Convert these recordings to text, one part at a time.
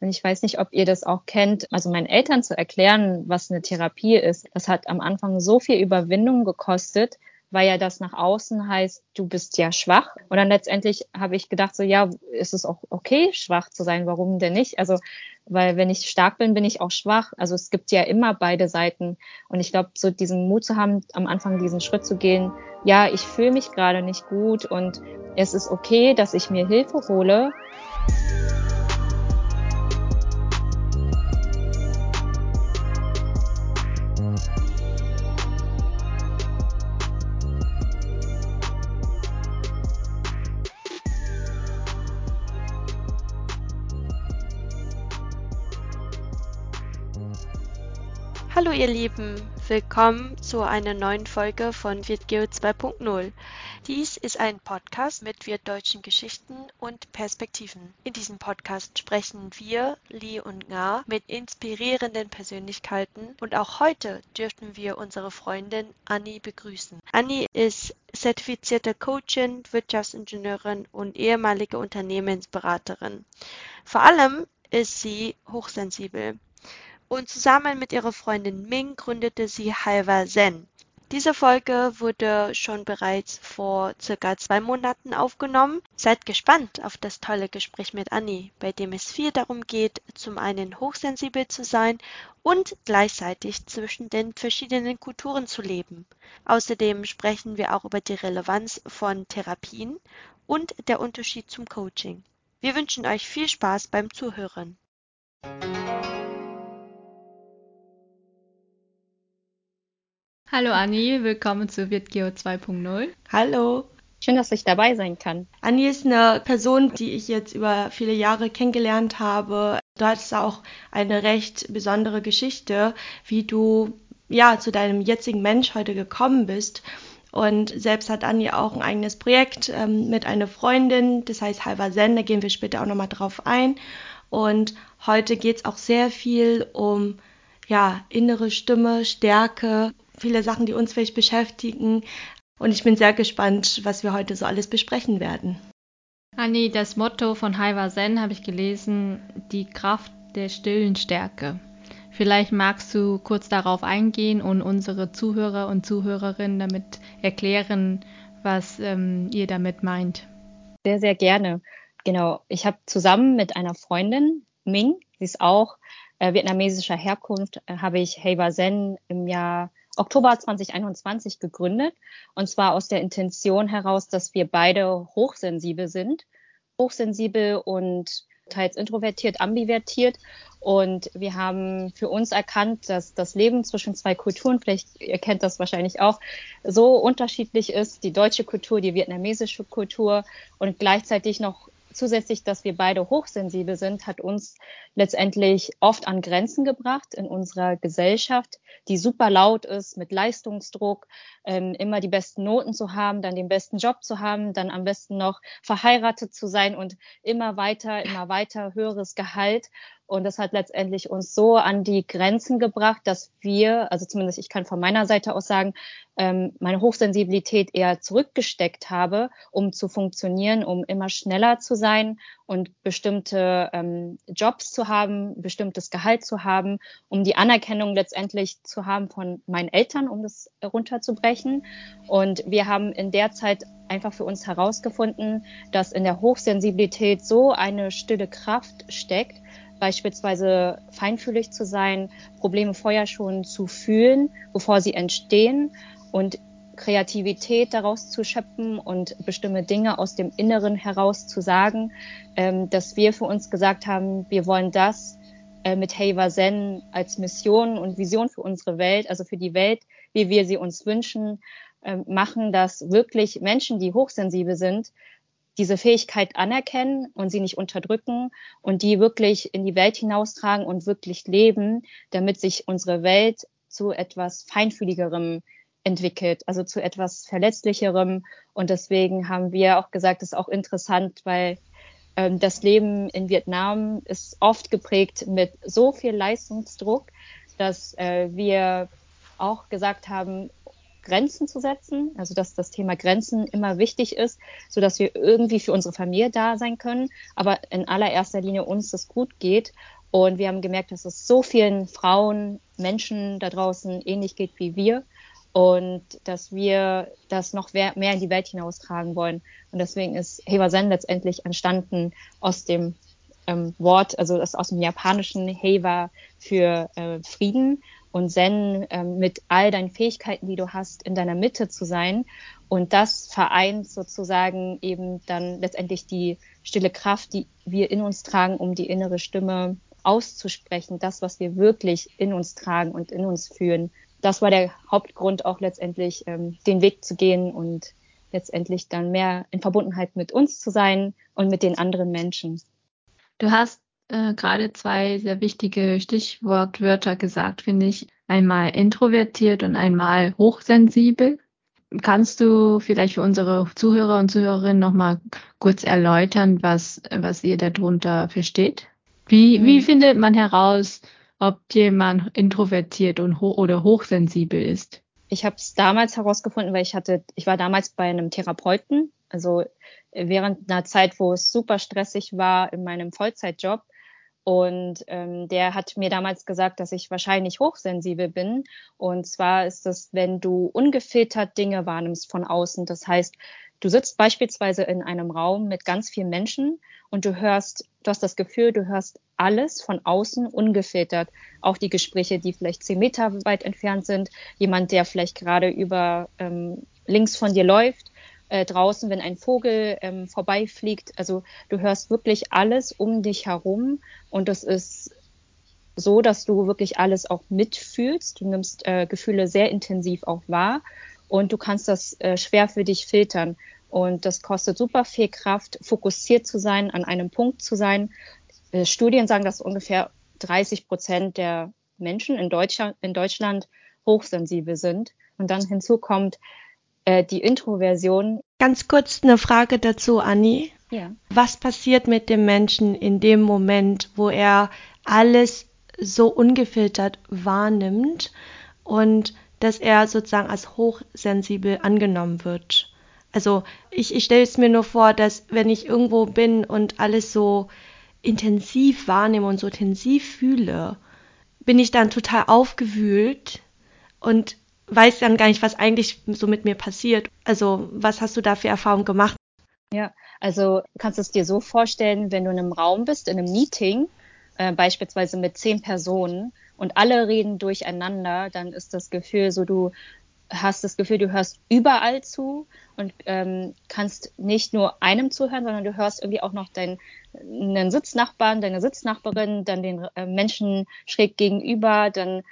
Und ich weiß nicht, ob ihr das auch kennt. Also meinen Eltern zu erklären, was eine Therapie ist, das hat am Anfang so viel Überwindung gekostet, weil ja das nach außen heißt, du bist ja schwach. Und dann letztendlich habe ich gedacht, so ja, ist es auch okay, schwach zu sein, warum denn nicht? Also, weil wenn ich stark bin, bin ich auch schwach. Also es gibt ja immer beide Seiten. Und ich glaube, so diesen Mut zu haben, am Anfang diesen Schritt zu gehen, ja, ich fühle mich gerade nicht gut und es ist okay, dass ich mir Hilfe hole. Ihr Lieben, willkommen zu einer neuen Folge von WirtGeo 2.0. Dies ist ein Podcast mit wirtdeutschen Geschichten und Perspektiven. In diesem Podcast sprechen wir, Li und Nga, mit inspirierenden Persönlichkeiten und auch heute dürften wir unsere Freundin Annie begrüßen. Annie ist zertifizierte Coachin, Wirtschaftsingenieurin und ehemalige Unternehmensberaterin. Vor allem ist sie hochsensibel und zusammen mit ihrer Freundin Ming gründete sie Halva Zen. Diese Folge wurde schon bereits vor circa zwei Monaten aufgenommen. Seid gespannt auf das tolle Gespräch mit Annie, bei dem es viel darum geht, zum einen hochsensibel zu sein und gleichzeitig zwischen den verschiedenen Kulturen zu leben. Außerdem sprechen wir auch über die Relevanz von Therapien und der Unterschied zum Coaching. Wir wünschen euch viel Spaß beim Zuhören. Hallo Anni, willkommen zu WirtGeo 2.0. Hallo. Schön, dass ich dabei sein kann. Anni ist eine Person, die ich jetzt über viele Jahre kennengelernt habe. Du hattest auch eine recht besondere Geschichte, wie du ja zu deinem jetzigen Mensch heute gekommen bist. Und selbst hat Anni auch ein eigenes Projekt ähm, mit einer Freundin, das heißt Halber Zen, da gehen wir später auch nochmal drauf ein. Und heute geht es auch sehr viel um ja, innere Stimme, Stärke, viele Sachen, die uns vielleicht beschäftigen. Und ich bin sehr gespannt, was wir heute so alles besprechen werden. Anni, das Motto von Haiwa Zen habe ich gelesen, die Kraft der stillen Stärke. Vielleicht magst du kurz darauf eingehen und unsere Zuhörer und Zuhörerinnen damit erklären, was ähm, ihr damit meint. Sehr, sehr gerne. Genau. Ich habe zusammen mit einer Freundin, Ming, sie ist auch äh, vietnamesischer Herkunft, äh, habe ich Heiwa Zen im Jahr Oktober 2021 gegründet. Und zwar aus der Intention heraus, dass wir beide hochsensibel sind. Hochsensibel und teils introvertiert, ambivertiert. Und wir haben für uns erkannt, dass das Leben zwischen zwei Kulturen, vielleicht ihr kennt das wahrscheinlich auch, so unterschiedlich ist. Die deutsche Kultur, die vietnamesische Kultur und gleichzeitig noch zusätzlich, dass wir beide hochsensibel sind, hat uns letztendlich oft an Grenzen gebracht in unserer Gesellschaft, die super laut ist, mit Leistungsdruck, ähm, immer die besten Noten zu haben, dann den besten Job zu haben, dann am besten noch verheiratet zu sein und immer weiter, immer weiter höheres Gehalt. Und das hat letztendlich uns so an die Grenzen gebracht, dass wir, also zumindest ich kann von meiner Seite aus sagen, ähm, meine Hochsensibilität eher zurückgesteckt habe, um zu funktionieren, um immer schneller zu sein und bestimmte ähm, Jobs zu haben, bestimmtes Gehalt zu haben, um die Anerkennung letztendlich zu haben von meinen Eltern, um das runterzubrechen. Und wir haben in der Zeit einfach für uns herausgefunden, dass in der Hochsensibilität so eine stille Kraft steckt, beispielsweise feinfühlig zu sein, Probleme vorher schon zu fühlen, bevor sie entstehen und Kreativität daraus zu schöpfen und bestimmte Dinge aus dem Inneren heraus zu sagen, ähm, dass wir für uns gesagt haben, wir wollen das äh, mit Heiva Zen als Mission und Vision für unsere Welt, also für die Welt, wie wir sie uns wünschen, äh, machen, dass wirklich Menschen, die hochsensibel sind, diese Fähigkeit anerkennen und sie nicht unterdrücken und die wirklich in die Welt hinaustragen und wirklich leben, damit sich unsere Welt zu etwas feinfühligerem entwickelt, also zu etwas verletzlicherem. Und deswegen haben wir auch gesagt, das ist auch interessant, weil ähm, das Leben in Vietnam ist oft geprägt mit so viel Leistungsdruck, dass äh, wir auch gesagt haben, Grenzen zu setzen, also dass das Thema Grenzen immer wichtig ist, so dass wir irgendwie für unsere Familie da sein können, aber in allererster Linie uns das gut geht. Und wir haben gemerkt, dass es so vielen Frauen, Menschen da draußen ähnlich geht wie wir und dass wir das noch mehr in die Welt hinaustragen wollen. Und deswegen ist Heva Zen letztendlich entstanden aus dem ähm, Wort, also aus dem japanischen Heva für äh, Frieden und Zen äh, mit all deinen Fähigkeiten, die du hast, in deiner Mitte zu sein. Und das vereint sozusagen eben dann letztendlich die stille Kraft, die wir in uns tragen, um die innere Stimme auszusprechen, das, was wir wirklich in uns tragen und in uns fühlen. Das war der Hauptgrund auch letztendlich, ähm, den Weg zu gehen und letztendlich dann mehr in Verbundenheit mit uns zu sein und mit den anderen Menschen. Du hast äh, gerade zwei sehr wichtige Stichwortwörter gesagt, finde ich. Einmal introvertiert und einmal hochsensibel. Kannst du vielleicht für unsere Zuhörer und Zuhörerinnen nochmal kurz erläutern, was, was ihr darunter versteht? Wie, mhm. wie findet man heraus, ob jemand introvertiert und ho oder hochsensibel ist? Ich habe es damals herausgefunden, weil ich hatte, ich war damals bei einem Therapeuten, also während einer Zeit, wo es super stressig war in meinem Vollzeitjob. Und ähm, der hat mir damals gesagt, dass ich wahrscheinlich hochsensibel bin. Und zwar ist es, wenn du ungefiltert Dinge wahrnimmst von außen. Das heißt, du sitzt beispielsweise in einem Raum mit ganz vielen Menschen und du hörst, du hast das Gefühl, du hörst alles von außen ungefiltert. Auch die Gespräche, die vielleicht zehn Meter weit entfernt sind. Jemand, der vielleicht gerade über ähm, links von dir läuft äh, draußen, wenn ein Vogel ähm, vorbeifliegt. Also du hörst wirklich alles um dich herum und das ist so, dass du wirklich alles auch mitfühlst. Du nimmst äh, Gefühle sehr intensiv auch wahr und du kannst das äh, schwer für dich filtern. Und das kostet super viel Kraft, fokussiert zu sein, an einem Punkt zu sein. Äh, Studien sagen, dass ungefähr 30 Prozent der Menschen in Deutschland, in Deutschland hochsensibel sind. Und dann hinzu kommt, äh, die Introversion. Ganz kurz eine Frage dazu, Anni. Ja. Was passiert mit dem Menschen in dem Moment, wo er alles so ungefiltert wahrnimmt und dass er sozusagen als hochsensibel angenommen wird? Also ich, ich stelle es mir nur vor, dass wenn ich irgendwo bin und alles so intensiv wahrnehme und so intensiv fühle, bin ich dann total aufgewühlt und weiß dann gar nicht, was eigentlich so mit mir passiert. Also, was hast du da für Erfahrungen gemacht? Ja, also kannst du es dir so vorstellen, wenn du in einem Raum bist, in einem Meeting, äh, beispielsweise mit zehn Personen und alle reden durcheinander, dann ist das Gefühl so, du hast das Gefühl, du hörst überall zu und ähm, kannst nicht nur einem zuhören, sondern du hörst irgendwie auch noch deinen, deinen Sitznachbarn, deine Sitznachbarin, dann den äh, Menschen schräg gegenüber, dann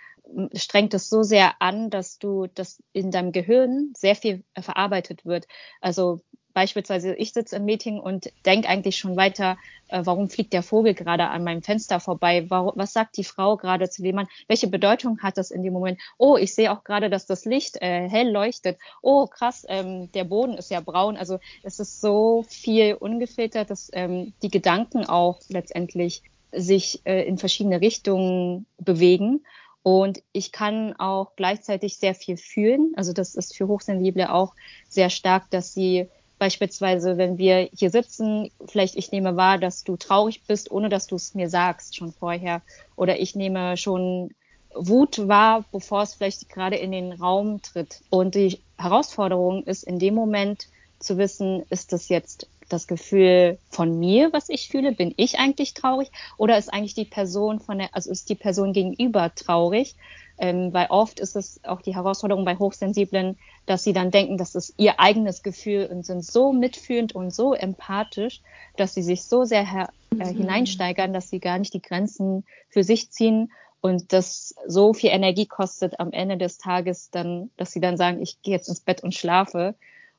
strengt es so sehr an, dass du das in deinem Gehirn sehr viel verarbeitet wird. Also beispielsweise ich sitze im Meeting und denke eigentlich schon weiter, äh, warum fliegt der Vogel gerade an meinem Fenster vorbei? Warum, was sagt die Frau gerade zu dem Mann? Welche Bedeutung hat das in dem Moment? Oh, ich sehe auch gerade, dass das Licht äh, hell leuchtet. Oh, krass, ähm, der Boden ist ja braun. Also es ist so viel ungefiltert, dass ähm, die Gedanken auch letztendlich sich äh, in verschiedene Richtungen bewegen. Und ich kann auch gleichzeitig sehr viel fühlen. Also das ist für Hochsensible auch sehr stark, dass sie beispielsweise, wenn wir hier sitzen, vielleicht ich nehme wahr, dass du traurig bist, ohne dass du es mir sagst schon vorher. Oder ich nehme schon Wut wahr, bevor es vielleicht gerade in den Raum tritt. Und die Herausforderung ist in dem Moment zu wissen, ist das jetzt das Gefühl von mir, was ich fühle? Bin ich eigentlich traurig? Oder ist eigentlich die Person von der, also ist die Person gegenüber traurig? Ähm, weil oft ist es auch die Herausforderung bei Hochsensiblen, dass sie dann denken, das ist ihr eigenes Gefühl und sind so mitfühlend und so empathisch, dass sie sich so sehr her, äh, mhm. hineinsteigern, dass sie gar nicht die Grenzen für sich ziehen und das so viel Energie kostet am Ende des Tages dann, dass sie dann sagen, ich gehe jetzt ins Bett und schlafe.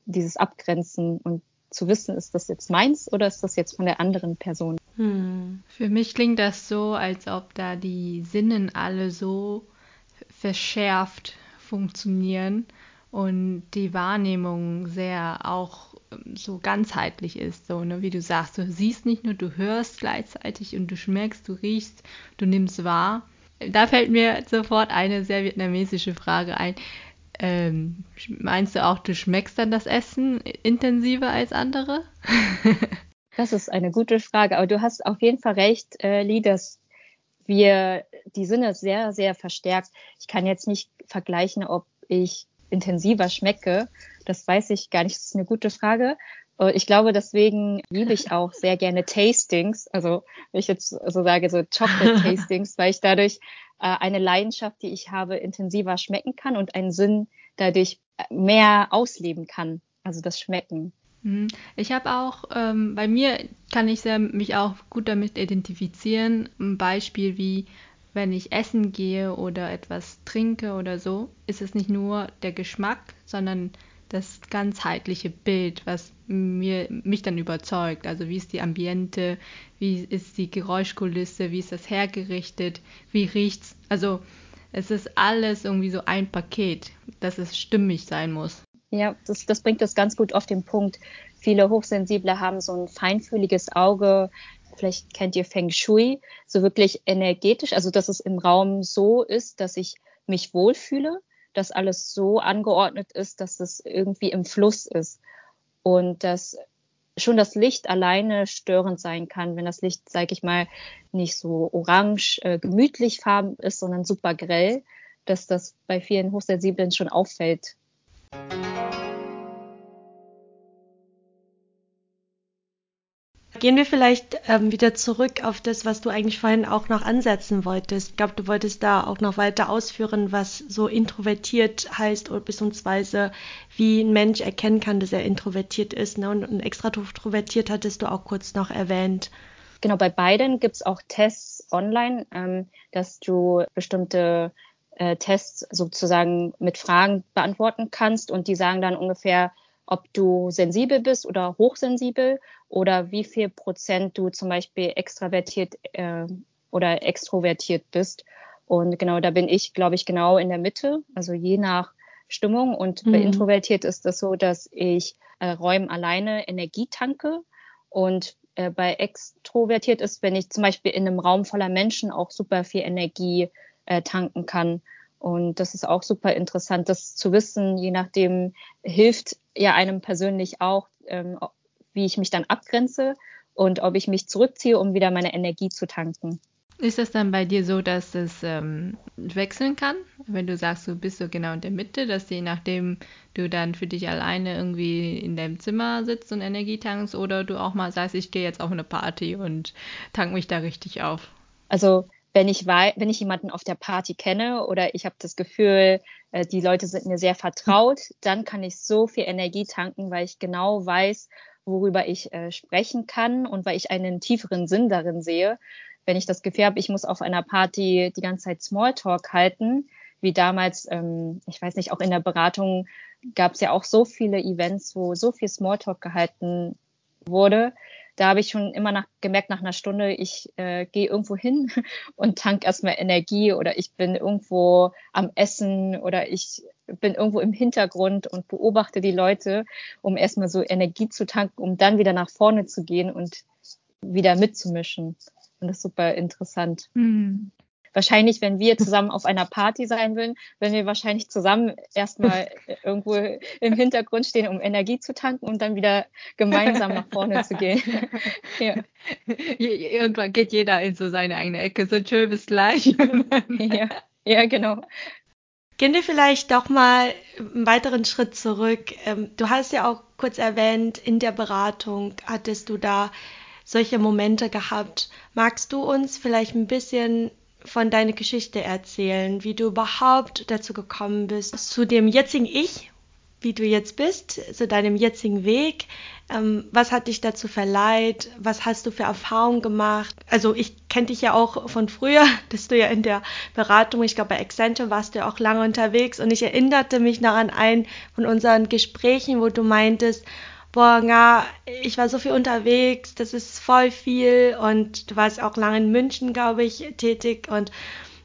Dieses Abgrenzen und zu wissen, ist das jetzt meins oder ist das jetzt von der anderen Person? Hm. Für mich klingt das so, als ob da die Sinnen alle so verschärft funktionieren und die Wahrnehmung sehr auch ähm, so ganzheitlich ist, so ne, wie du sagst, du siehst nicht nur, du hörst gleichzeitig und du schmeckst, du riechst, du nimmst wahr. Da fällt mir sofort eine sehr vietnamesische Frage ein Ähm, meinst du auch, du schmeckst dann das Essen intensiver als andere? das ist eine gute Frage, aber du hast auf jeden Fall recht, äh, Lee, dass wir die Sinne sehr, sehr verstärkt. Ich kann jetzt nicht vergleichen, ob ich intensiver schmecke. Das weiß ich gar nicht. Das ist eine gute Frage. Ich glaube, deswegen liebe ich auch sehr gerne Tastings. Also, wenn ich jetzt so sage, so Chocolate-Tastings, weil ich dadurch äh, eine Leidenschaft, die ich habe, intensiver schmecken kann und einen Sinn dadurch mehr ausleben kann. Also das Schmecken. Mhm. Ich habe auch, ähm, bei mir kann ich sehr, mich auch gut damit identifizieren. Ein Beispiel wie, wenn ich essen gehe oder etwas trinke oder so, ist es nicht nur der Geschmack, sondern das ganzheitliche Bild, was mir, mich dann überzeugt. Also wie ist die Ambiente, wie ist die Geräuschkulisse, wie ist das hergerichtet, wie riecht's. Also es ist alles irgendwie so ein Paket, dass es stimmig sein muss. Ja, das, das bringt das ganz gut auf den Punkt. Viele Hochsensible haben so ein feinfühliges Auge. Vielleicht kennt ihr Feng Shui, so wirklich energetisch, also dass es im Raum so ist, dass ich mich wohlfühle dass alles so angeordnet ist, dass es irgendwie im Fluss ist und dass schon das Licht alleine störend sein kann, wenn das Licht, sage ich mal, nicht so orange, äh, gemütlich farben ist, sondern super grell, dass das bei vielen Hochsensiblen schon auffällt. Gehen wir vielleicht ähm, wieder zurück auf das, was du eigentlich vorhin auch noch ansetzen wolltest. Ich glaube, du wolltest da auch noch weiter ausführen, was so introvertiert heißt oder beziehungsweise wie ein Mensch erkennen kann, dass er introvertiert ist. Ne? Und, und extratrovertiert hattest du auch kurz noch erwähnt. Genau, bei beiden gibt es auch Tests online, ähm, dass du bestimmte äh, Tests sozusagen mit Fragen beantworten kannst und die sagen dann ungefähr, ob du sensibel bist oder hochsensibel oder wie viel Prozent du zum Beispiel extravertiert äh, oder extrovertiert bist. Und genau, da bin ich, glaube ich, genau in der Mitte, also je nach Stimmung. Und mhm. bei introvertiert ist das so, dass ich äh, Räumen alleine Energie tanke. Und äh, bei extrovertiert ist, wenn ich zum Beispiel in einem Raum voller Menschen auch super viel Energie äh, tanken kann. Und das ist auch super interessant, das zu wissen. Je nachdem hilft ja einem persönlich auch, ähm, wie ich mich dann abgrenze und ob ich mich zurückziehe, um wieder meine Energie zu tanken. Ist es dann bei dir so, dass es ähm, wechseln kann, wenn du sagst, du bist so genau in der Mitte, dass je nachdem du dann für dich alleine irgendwie in deinem Zimmer sitzt und Energie tankst oder du auch mal sagst, ich gehe jetzt auf eine Party und tank mich da richtig auf? Also wenn ich wenn ich jemanden auf der Party kenne oder ich habe das Gefühl, äh, die Leute sind mir sehr vertraut, dann kann ich so viel Energie tanken, weil ich genau weiß, worüber ich äh, sprechen kann und weil ich einen tieferen Sinn darin sehe. Wenn ich das Gefühl habe, ich muss auf einer Party die ganze Zeit Smalltalk halten, wie damals, ähm, ich weiß nicht, auch in der Beratung gab es ja auch so viele Events, wo so viel Smalltalk gehalten wurde, da habe ich schon immer nach, gemerkt, nach einer Stunde, ich äh, gehe irgendwo hin und tank erstmal Energie oder ich bin irgendwo am Essen oder ich bin irgendwo im Hintergrund und beobachte die Leute, um erstmal so Energie zu tanken, um dann wieder nach vorne zu gehen und wieder mitzumischen. Und das ist super interessant. Mhm wahrscheinlich, wenn wir zusammen auf einer Party sein würden, würden wir wahrscheinlich zusammen erstmal irgendwo im Hintergrund stehen, um Energie zu tanken und dann wieder gemeinsam nach vorne zu gehen. ja. Irgendwann geht jeder in so seine eigene Ecke, so tschö, bis gleich. ja. ja, genau. Gehen wir vielleicht doch mal einen weiteren Schritt zurück. Ähm, du hast ja auch kurz erwähnt, in der Beratung hattest du da solche Momente gehabt. Magst du uns vielleicht ein bisschen von deiner Geschichte erzählen, wie du überhaupt dazu gekommen bist, zu dem jetzigen Ich, wie du jetzt bist, zu deinem jetzigen Weg. Ähm, was hat dich dazu verleiht? Was hast du für Erfahrungen gemacht? Also ich kenne dich ja auch von früher, dass du ja in der Beratung, ich glaube bei Accenture warst du ja auch lange unterwegs und ich erinnerte mich noch an ein von unseren Gesprächen, wo du meintest, boah, na, ich war so viel unterwegs, das ist voll viel und du warst auch lange in München, glaube ich, tätig und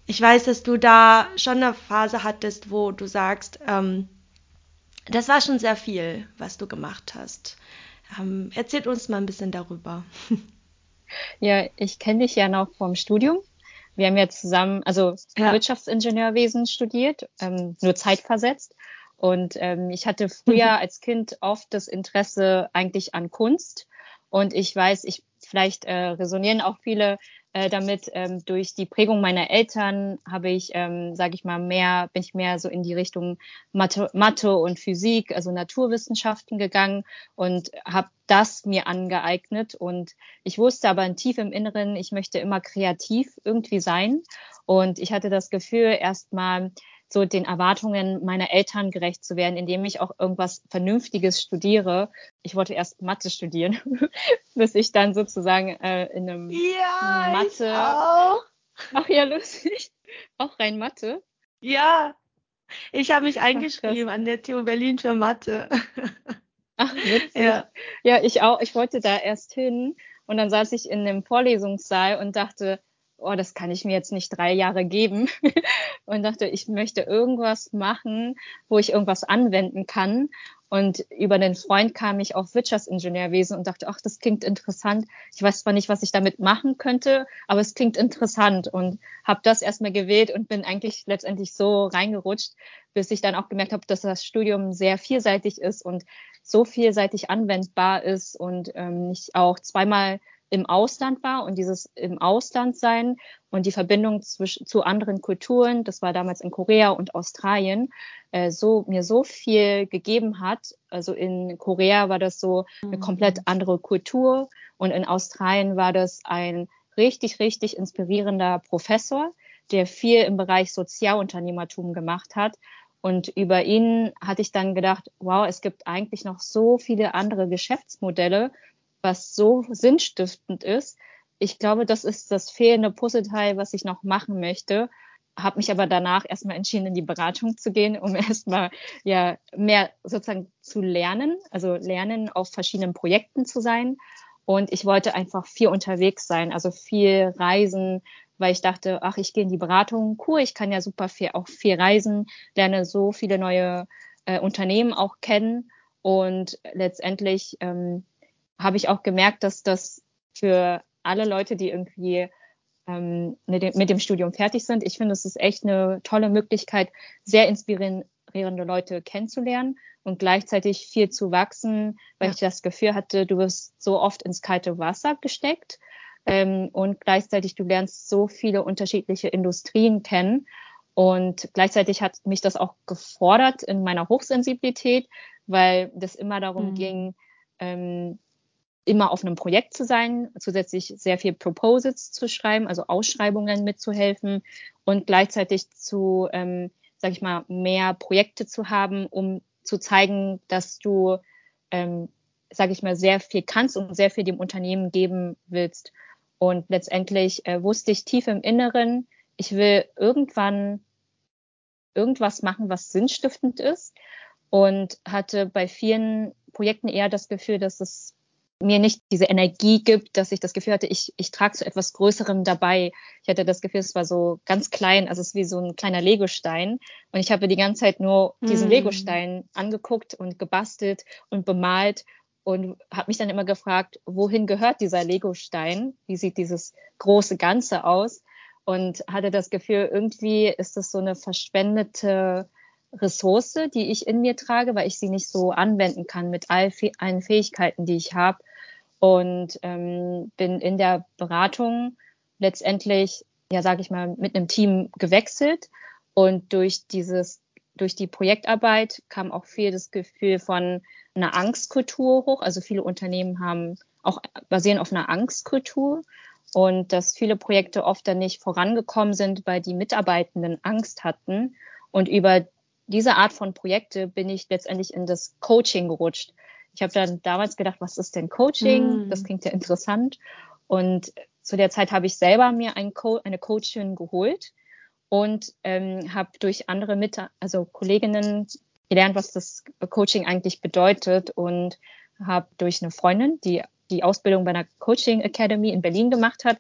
ich weiß, dass du da schon eine Phase hattest, wo du sagst, ähm, das war schon sehr viel, was du gemacht hast. Ähm, erzähl uns mal ein bisschen darüber. Ja, ich kenne dich ja noch vom Studium. Wir haben ja zusammen, also ja. Wirtschaftsingenieurwesen studiert, ähm, nur zeitversetzt. Und ähm, ich hatte früher als Kind oft das Interesse eigentlich an Kunst. Und ich weiß, ich vielleicht äh, resonieren auch viele äh, damit. Ähm, durch die Prägung meiner Eltern habe ich, ähm, sage ich mal, mehr, bin ich mehr so in die Richtung Mathe, Mathe und Physik, also Naturwissenschaften gegangen und habe das mir angeeignet. Und ich wusste aber tief im Inneren, ich möchte immer kreativ irgendwie sein. Und ich hatte das Gefühl, erstmal so den Erwartungen meiner Eltern gerecht zu werden, indem ich auch irgendwas Vernünftiges studiere. Ich wollte erst Mathe studieren, bis ich dann sozusagen äh, in einem ja, Mathe. Ich auch. Ach ja, lustig. Auch rein Mathe. Ja, ich habe mich eingeschrieben Ach, an der TU Berlin für Mathe. Ach, witzig. Ja. ja, ich auch. Ich wollte da erst hin und dann saß ich in dem Vorlesungssaal und dachte, oh, das kann ich mir jetzt nicht drei Jahre geben und dachte, ich möchte irgendwas machen, wo ich irgendwas anwenden kann. Und über den Freund kam ich auf Wirtschaftsingenieurwesen und dachte, ach, das klingt interessant. Ich weiß zwar nicht, was ich damit machen könnte, aber es klingt interessant und habe das erstmal gewählt und bin eigentlich letztendlich so reingerutscht, bis ich dann auch gemerkt habe, dass das Studium sehr vielseitig ist und so vielseitig anwendbar ist und ähm, ich auch zweimal im Ausland war und dieses im Ausland sein und die Verbindung zwischen, zu anderen Kulturen, das war damals in Korea und Australien, äh, so mir so viel gegeben hat. Also in Korea war das so eine komplett mhm. andere Kultur und in Australien war das ein richtig, richtig inspirierender Professor, der viel im Bereich Sozialunternehmertum gemacht hat. Und über ihn hatte ich dann gedacht, wow, es gibt eigentlich noch so viele andere Geschäftsmodelle, was so sinnstiftend ist. Ich glaube, das ist das fehlende Puzzleteil, was ich noch machen möchte. Habe mich aber danach erstmal entschieden, in die Beratung zu gehen, um erstmal ja mehr sozusagen zu lernen, also lernen, auf verschiedenen Projekten zu sein. Und ich wollte einfach viel unterwegs sein, also viel reisen, weil ich dachte, ach, ich gehe in die Beratung, cool, ich kann ja super viel auch viel reisen, lerne so viele neue äh, Unternehmen auch kennen und letztendlich ähm, habe ich auch gemerkt, dass das für alle Leute, die irgendwie ähm, mit, dem, Studium fertig sind, ich finde, es ist echt eine tolle Möglichkeit, sehr inspirierende Leute kennenzulernen und gleichzeitig viel zu wachsen, weil ja. ich das Gefühl hatte, du wirst so oft ins kalte Wasser gesteckt ähm, und gleichzeitig du lernst so viele unterschiedliche Industrien kennen. Und gleichzeitig hat mich das auch gefordert in meiner Hochsensibilität, weil das immer darum mhm. ging, ähm, immer auf einem Projekt zu sein, zusätzlich sehr viel Proposals zu schreiben, also Ausschreibungen mitzuhelfen und gleichzeitig zu, ähm, sag ich mal, mehr Projekte zu haben, um zu zeigen, dass du, ähm, sag ich mal, sehr viel kannst und sehr viel dem Unternehmen geben willst. Und letztendlich äh, wusste ich tief im Inneren, ich will irgendwann irgendwas machen, was sinnstiftend ist und hatte bei vielen Projekten eher das Gefühl, dass es mir nicht diese Energie gibt, dass ich das Gefühl hatte, ich, ich trage zu etwas Größerem dabei. Ich hatte das Gefühl, es war so ganz klein, also es ist wie so ein kleiner Legostein. Und ich habe die ganze Zeit nur diesen mm. Legostein angeguckt und gebastelt und bemalt und habe mich dann immer gefragt, wohin gehört dieser Legostein? Wie sieht dieses große Ganze aus? Und hatte das Gefühl, irgendwie ist das so eine verschwendete Ressource, die ich in mir trage, weil ich sie nicht so anwenden kann mit all allen Fähigkeiten, die ich habe und ähm, bin in der Beratung letztendlich, ja, sage ich mal, mit einem Team gewechselt und durch dieses, durch die Projektarbeit kam auch viel das Gefühl von einer Angstkultur hoch. Also viele Unternehmen haben auch basieren auf einer Angstkultur und dass viele Projekte oft dann nicht vorangekommen sind, weil die Mitarbeitenden Angst hatten. Und über diese Art von Projekte bin ich letztendlich in das Coaching gerutscht. Ich habe dann damals gedacht, was ist denn Coaching? Mm. Das klingt ja interessant. Und zu der Zeit habe ich selber mir ein Co eine Coachin geholt und ähm, habe durch andere mit, also Kolleginnen gelernt, was das Coaching eigentlich bedeutet und habe durch eine Freundin, die die Ausbildung bei einer Coaching Academy in Berlin gemacht hat,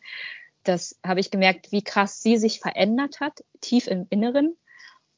das habe ich gemerkt, wie krass sie sich verändert hat, tief im Inneren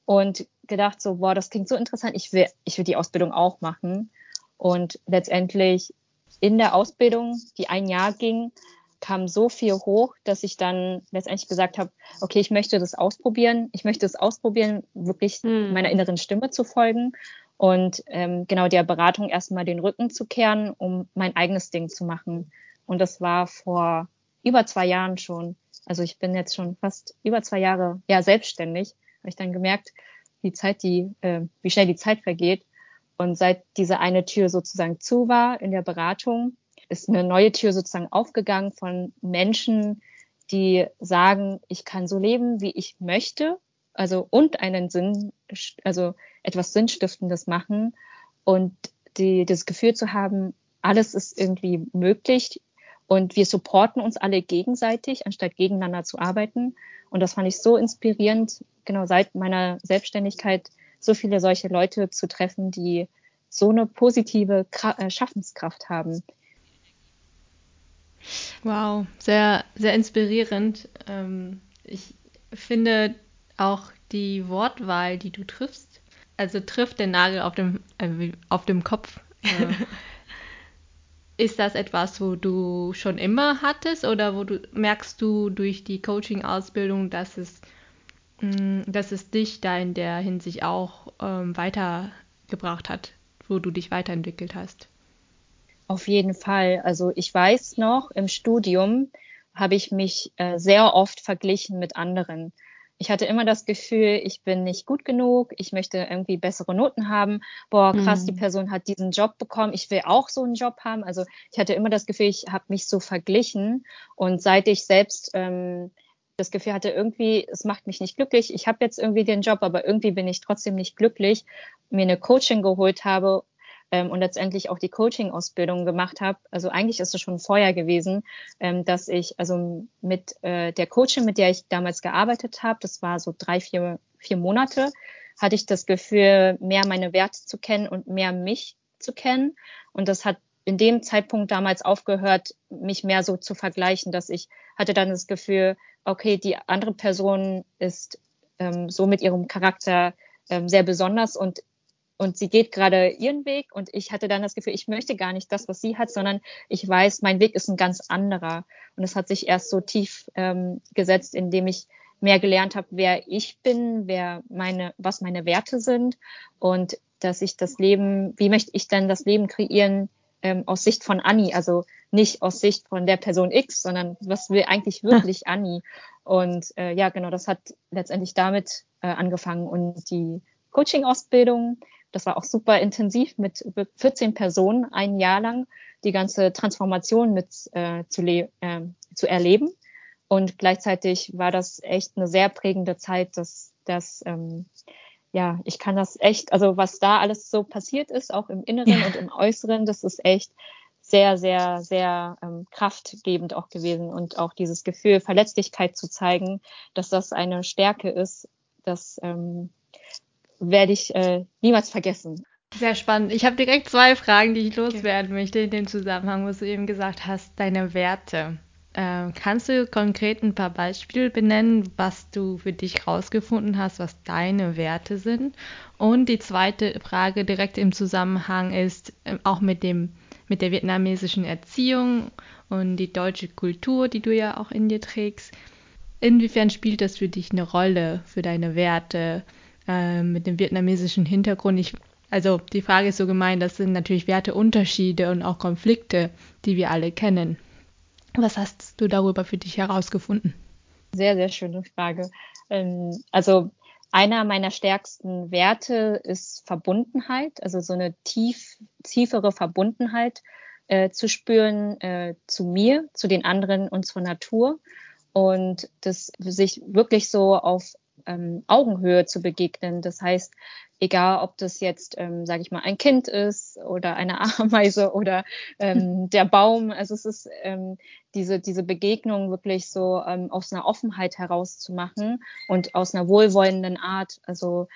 und gedacht so, boah, das klingt so interessant, ich will, ich will die Ausbildung auch machen. Und letztendlich in der Ausbildung, die ein Jahr ging, kam so viel hoch, dass ich dann letztendlich gesagt habe, okay, ich möchte das ausprobieren. Ich möchte es ausprobieren, wirklich hm. meiner inneren Stimme zu folgen. und ähm, genau der Beratung erstmal den Rücken zu kehren, um mein eigenes Ding zu machen. Und das war vor über zwei Jahren schon. Also ich bin jetzt schon fast über zwei Jahre ja selbstständig. Habe ich dann gemerkt, wie Zeit die, äh, wie schnell die Zeit vergeht. Und seit diese eine Tür sozusagen zu war in der Beratung, ist eine neue Tür sozusagen aufgegangen von Menschen, die sagen, ich kann so leben, wie ich möchte, also und einen Sinn, also etwas Sinnstiftendes machen. Und die, das Gefühl zu haben, alles ist irgendwie möglich. Und wir supporten uns alle gegenseitig, anstatt gegeneinander zu arbeiten. Und das fand ich so inspirierend, genau seit meiner Selbstständigkeit so viele solche Leute zu treffen, die so eine positive äh, Schaffenskraft haben. Wow, sehr, sehr inspirierend. Ähm, ich finde auch die Wortwahl, die du triffst, also trifft den Nagel auf dem, äh, auf dem Kopf. Ist das etwas, wo du schon immer hattest oder wo du merkst du durch die Coaching-Ausbildung, dass es, dass es dich da in der Hinsicht auch ähm, weitergebracht hat, wo du dich weiterentwickelt hast? Auf jeden Fall. Also ich weiß noch, im Studium habe ich mich äh, sehr oft verglichen mit anderen. Ich hatte immer das Gefühl, ich bin nicht gut genug, ich möchte irgendwie bessere Noten haben. Boah, krass, mhm. die Person hat diesen Job bekommen, ich will auch so einen Job haben. Also ich hatte immer das Gefühl, ich habe mich so verglichen. Und seit ich selbst ähm, das Gefühl hatte, irgendwie, es macht mich nicht glücklich, ich habe jetzt irgendwie den Job, aber irgendwie bin ich trotzdem nicht glücklich, mir eine Coaching geholt habe ähm, und letztendlich auch die Coaching-Ausbildung gemacht habe. Also eigentlich ist es schon vorher gewesen, ähm, dass ich also mit äh, der Coaching, mit der ich damals gearbeitet habe, das war so drei, vier, vier Monate, hatte ich das Gefühl, mehr meine Werte zu kennen und mehr mich zu kennen. Und das hat in dem Zeitpunkt damals aufgehört, mich mehr so zu vergleichen, dass ich hatte dann das Gefühl, okay, die andere Person ist ähm, so mit ihrem Charakter ähm, sehr besonders und und sie geht gerade ihren Weg und ich hatte dann das Gefühl, ich möchte gar nicht das, was sie hat, sondern ich weiß, mein Weg ist ein ganz anderer. Und es hat sich erst so tief ähm, gesetzt, indem ich mehr gelernt habe, wer ich bin, wer meine, was meine Werte sind und dass ich das Leben, wie möchte ich denn das Leben kreieren ähm, aus Sicht von Annie, also nicht aus Sicht von der Person X, sondern was will eigentlich wirklich Annie? Und äh, ja, genau, das hat letztendlich damit äh, angefangen und die Coaching-Ausbildung das war auch super intensiv mit 14 Personen ein Jahr lang die ganze Transformation mit äh, zu, äh, zu erleben. Und gleichzeitig war das echt eine sehr prägende Zeit, dass das ähm, ja, ich kann das echt, also was da alles so passiert ist, auch im Inneren ja. und im Äußeren, das ist echt sehr, sehr, sehr ähm, kraftgebend auch gewesen und auch dieses Gefühl, Verletzlichkeit zu zeigen, dass das eine Stärke ist, dass ähm, werde ich äh, niemals vergessen. Sehr spannend. Ich habe direkt zwei Fragen, die ich loswerden okay. möchte in dem Zusammenhang, wo du eben gesagt hast, deine Werte. Ähm, kannst du konkret ein paar Beispiele benennen, was du für dich rausgefunden hast, was deine Werte sind? Und die zweite Frage direkt im Zusammenhang ist äh, auch mit dem mit der vietnamesischen Erziehung und die deutsche Kultur, die du ja auch in dir trägst. Inwiefern spielt das für dich eine Rolle für deine Werte? äh, mit dem vietnamesischen Hintergrund. Ich, also die Frage ist so gemein, das sind natürlich Werteunterschiede und auch Konflikte, die wir alle kennen. Was hast du darüber für dich herausgefunden? Sehr, sehr schöne Frage. Ähm, also einer meiner stärksten Werte ist Verbundenheit, also so eine tief, tiefere Verbundenheit äh, zu spüren äh, zu mir, zu den anderen und zur Natur und das sich wirklich so auf ähm, Augenhöhe zu begegnen. Das heißt, egal ob das jetzt, ähm, sage ich mal, ein Kind ist oder eine Ameise oder ähm, der Baum. Also es ist ähm, diese, diese Begegnung wirklich so ähm, aus einer Offenheit herauszumachen und aus einer wohlwollenden Art. Also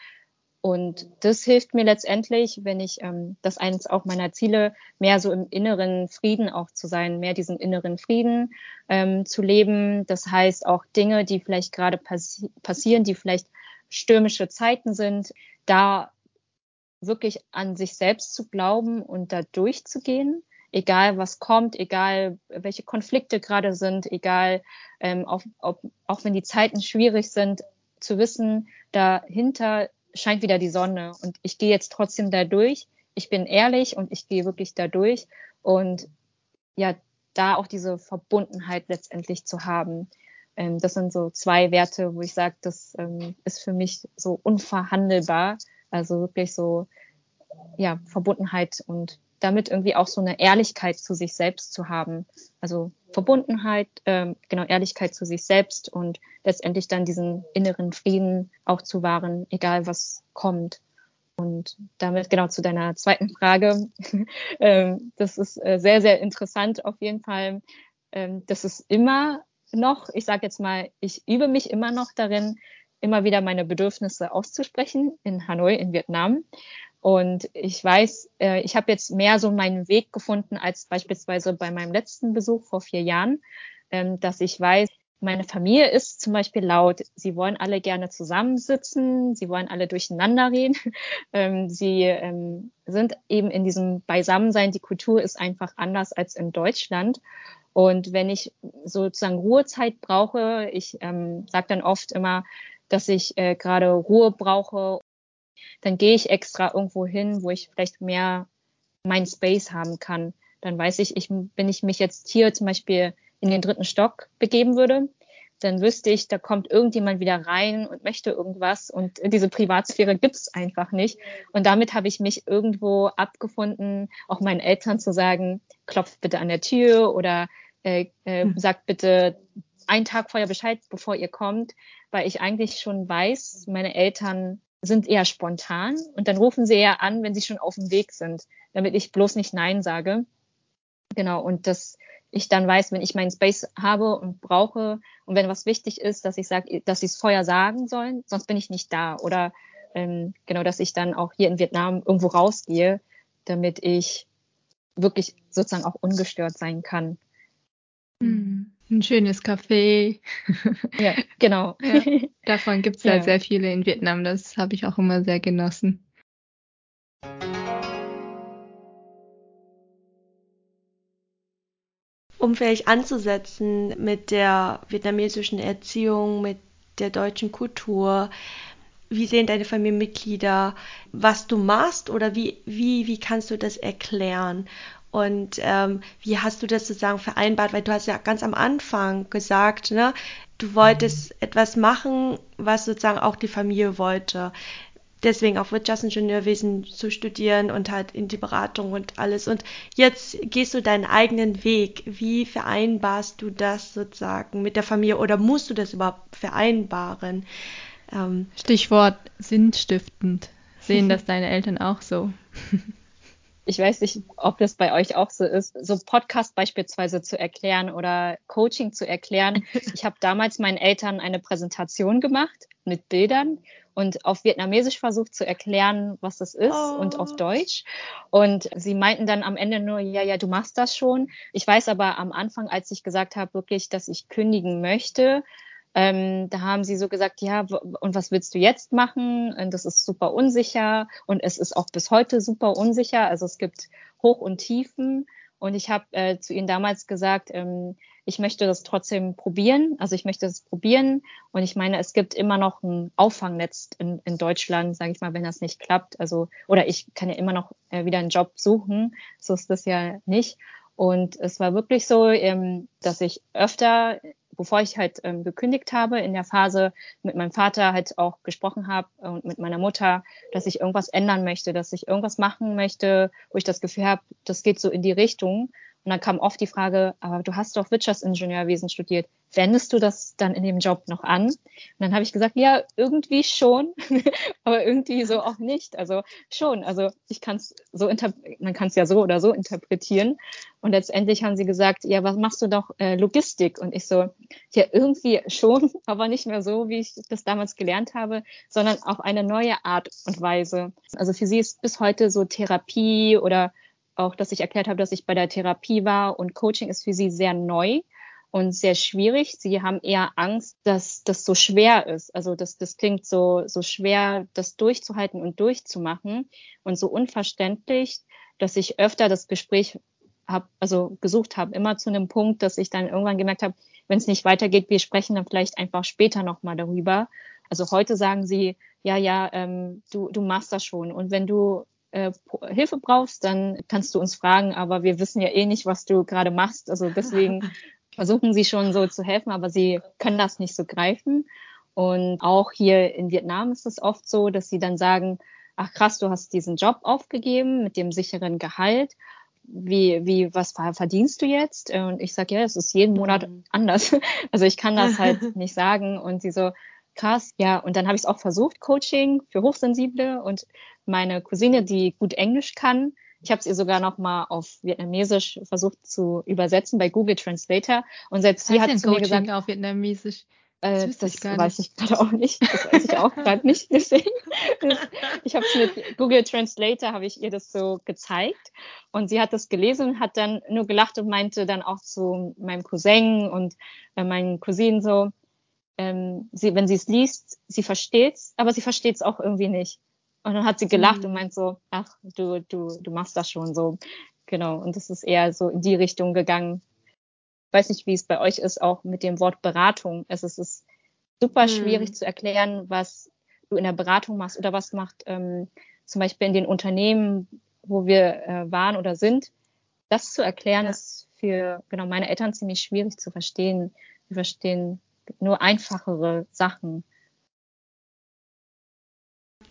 und das hilft mir letztendlich, wenn ich, ähm, das eines auch meiner Ziele, mehr so im inneren Frieden auch zu sein, mehr diesen inneren Frieden ähm, zu leben. Das heißt auch Dinge, die vielleicht gerade passi passieren, die vielleicht stürmische Zeiten sind, da wirklich an sich selbst zu glauben und da durchzugehen, egal was kommt, egal welche Konflikte gerade sind, egal ähm, auch, ob, auch wenn die Zeiten schwierig sind, zu wissen, dahinter scheint wieder die Sonne und ich gehe jetzt trotzdem da durch. Ich bin ehrlich und ich gehe wirklich da durch und ja, da auch diese Verbundenheit letztendlich zu haben. Ähm, das sind so zwei Werte, wo ich sage, das ähm, ist für mich so unverhandelbar. Also wirklich so, ja, Verbundenheit und damit irgendwie auch so eine Ehrlichkeit zu sich selbst zu haben. Also Verbundenheit, ähm, genau Ehrlichkeit zu sich selbst und letztendlich dann diesen inneren Frieden auch zu wahren, egal was kommt. Und damit genau zu deiner zweiten Frage. ähm, das ist äh, sehr, sehr interessant auf jeden Fall. Ähm, das ist immer noch, ich sage jetzt mal, ich übe mich immer noch darin, immer wieder meine Bedürfnisse auszusprechen in Hanoi, in Vietnam. Und ich weiß, äh, ich habe jetzt mehr so meinen Weg gefunden als beispielsweise bei meinem letzten Besuch vor vier Jahren, ähm, dass ich weiß, meine Familie ist zum Beispiel laut. Sie wollen alle gerne zusammensitzen. Sie wollen alle durcheinander reden. Ähm, sie ähm, sind eben in diesem Beisammensein. Die Kultur ist einfach anders als in Deutschland. Und wenn ich sozusagen Ruhezeit brauche, ich ähm, sage dann oft immer, dass ich äh, gerade Ruhe brauche dann gehe ich extra irgendwo hin, wo ich vielleicht mehr mein Space haben kann. Dann weiß ich, ich, wenn ich mich jetzt hier zum Beispiel in den dritten Stock begeben würde, dann wüsste ich, da kommt irgendjemand wieder rein und möchte irgendwas und diese Privatsphäre gibt's einfach nicht. Und damit habe ich mich irgendwo abgefunden, auch meinen Eltern zu sagen, klopft bitte an der Tür oder äh, äh, hm. sagt bitte einen Tag vorher Bescheid, bevor ihr kommt, weil ich eigentlich schon weiß, meine Eltern sind eher spontan und dann rufen sie eher an, wenn sie schon auf dem Weg sind, damit ich bloß nicht Nein sage. Genau, und dass ich dann weiß, wenn ich meinen Space habe und brauche und wenn was wichtig ist, dass ich sage, dass sie es vorher sagen sollen, sonst bin ich nicht da. Oder ähm, genau, dass ich dann auch hier in Vietnam irgendwo rausgehe, damit ich wirklich sozusagen auch ungestört sein kann. Mhm. Ein schönes Café. Ja, genau. Ja, davon gibt es ja. halt sehr viele in Vietnam. Das habe ich auch immer sehr genossen. Um vielleicht anzusetzen mit der vietnamesischen Erziehung, mit der deutschen Kultur, wie sehen deine Familienmitglieder, was du machst oder wie, wie, wie kannst du das erklären? Und ähm, wie hast du das sozusagen vereinbart? Weil du hast ja ganz am Anfang gesagt, ne, du wolltest etwas machen, was sozusagen auch die Familie wollte. Deswegen auch Wirtschaftsingenieurwesen zu studieren und halt in die Beratung und alles. Und jetzt gehst du deinen eigenen Weg. Wie vereinbarst du das sozusagen mit der Familie oder musst du das überhaupt vereinbaren? Ähm, Stichwort sinnstiftend. Sehen das deine Eltern auch so? ich weiß nicht, ob das bei euch auch so ist, so Podcast beispielsweise zu erklären oder Coaching zu erklären. Ich habe damals meinen Eltern eine Präsentation gemacht mit Bildern und auf Vietnamesisch versucht zu erklären, was das ist oh. und auf Deutsch. Und sie meinten dann am Ende nur, ja, ja, du machst das schon. Ich weiß aber am Anfang, als ich gesagt habe, wirklich, dass ich kündigen möchte, ähm, da haben sie so gesagt, ja, und was willst du jetzt machen? Und das ist super unsicher und es ist auch bis heute super unsicher. Also es gibt Hoch und Tiefen. Und ich habe äh, zu ihnen damals gesagt, ähm, ich möchte das trotzdem probieren. Also ich möchte das probieren. Und ich meine, es gibt immer noch ein Auffangnetz in, in Deutschland, sage ich mal, wenn das nicht klappt. Also oder ich kann ja immer noch äh, wieder einen Job suchen. So ist das ja nicht. Und es war wirklich so, ähm, dass ich öfter bevor ich halt ähm, gekündigt habe, in der Phase mit meinem Vater halt auch gesprochen habe und mit meiner Mutter, dass ich irgendwas ändern möchte, dass ich irgendwas machen möchte, wo ich das Gefühl habe, das geht so in die Richtung. Und dann kam oft die Frage, aber du hast doch Wirtschaftsingenieurwesen studiert. Wendest du das dann in dem Job noch an? Und dann habe ich gesagt, ja, irgendwie schon, aber irgendwie so auch nicht. Also schon. Also ich kann es so man kann es ja so oder so interpretieren. Und letztendlich haben sie gesagt, ja, was machst du doch äh, Logistik? Und ich so, ja, irgendwie schon, aber nicht mehr so, wie ich das damals gelernt habe, sondern auf eine neue Art und Weise. Also für sie ist bis heute so Therapie oder auch, dass ich erklärt habe, dass ich bei der Therapie war und Coaching ist für sie sehr neu und sehr schwierig. Sie haben eher Angst, dass das so schwer ist. Also das, das klingt so, so schwer, das durchzuhalten und durchzumachen und so unverständlich, dass ich öfter das Gespräch hab, also gesucht habe, immer zu einem Punkt, dass ich dann irgendwann gemerkt habe, wenn es nicht weitergeht, wir sprechen dann vielleicht einfach später nochmal darüber. Also heute sagen sie, ja, ja, ähm, du, du machst das schon. Und wenn du äh, Hilfe brauchst, dann kannst du uns fragen, aber wir wissen ja eh nicht, was du gerade machst. Also deswegen versuchen sie schon so zu helfen, aber sie können das nicht so greifen. Und auch hier in Vietnam ist es oft so, dass sie dann sagen, ach krass, du hast diesen Job aufgegeben mit dem sicheren Gehalt. Wie, wie, was verdienst du jetzt? Und ich sage, ja, es ist jeden Monat mhm. anders. Also ich kann das halt nicht sagen. Und sie so, krass, ja. Und dann habe ich es auch versucht, Coaching für Hochsensible und meine Cousine, die gut Englisch kann, ich habe es ihr sogar noch mal auf Vietnamesisch versucht zu übersetzen bei Google Translator und selbst sie hat zu mir gesagt auf Vietnamesisch. Äh, das, das ich weiß ich gerade auch nicht. Das weiß ich auch gerade nicht. Deswegen, das, ich habe mit Google Translator habe ich ihr das so gezeigt und sie hat das gelesen und hat dann nur gelacht und meinte dann auch zu meinem Cousin und äh, meinen Cousinen so, ähm, sie, wenn sie es liest, sie versteht's, aber sie versteht's auch irgendwie nicht. Und dann hat sie gelacht mhm. und meint so, ach, du, du, du machst das schon so. Genau. Und das ist eher so in die Richtung gegangen. Ich weiß nicht, wie es bei euch ist, auch mit dem Wort Beratung. Es ist, es ist super mhm. schwierig zu erklären, was du in der Beratung machst oder was macht ähm, zum Beispiel in den Unternehmen, wo wir äh, waren oder sind. Das zu erklären ja. ist für genau meine Eltern ziemlich schwierig zu verstehen. Wir verstehen nur einfachere Sachen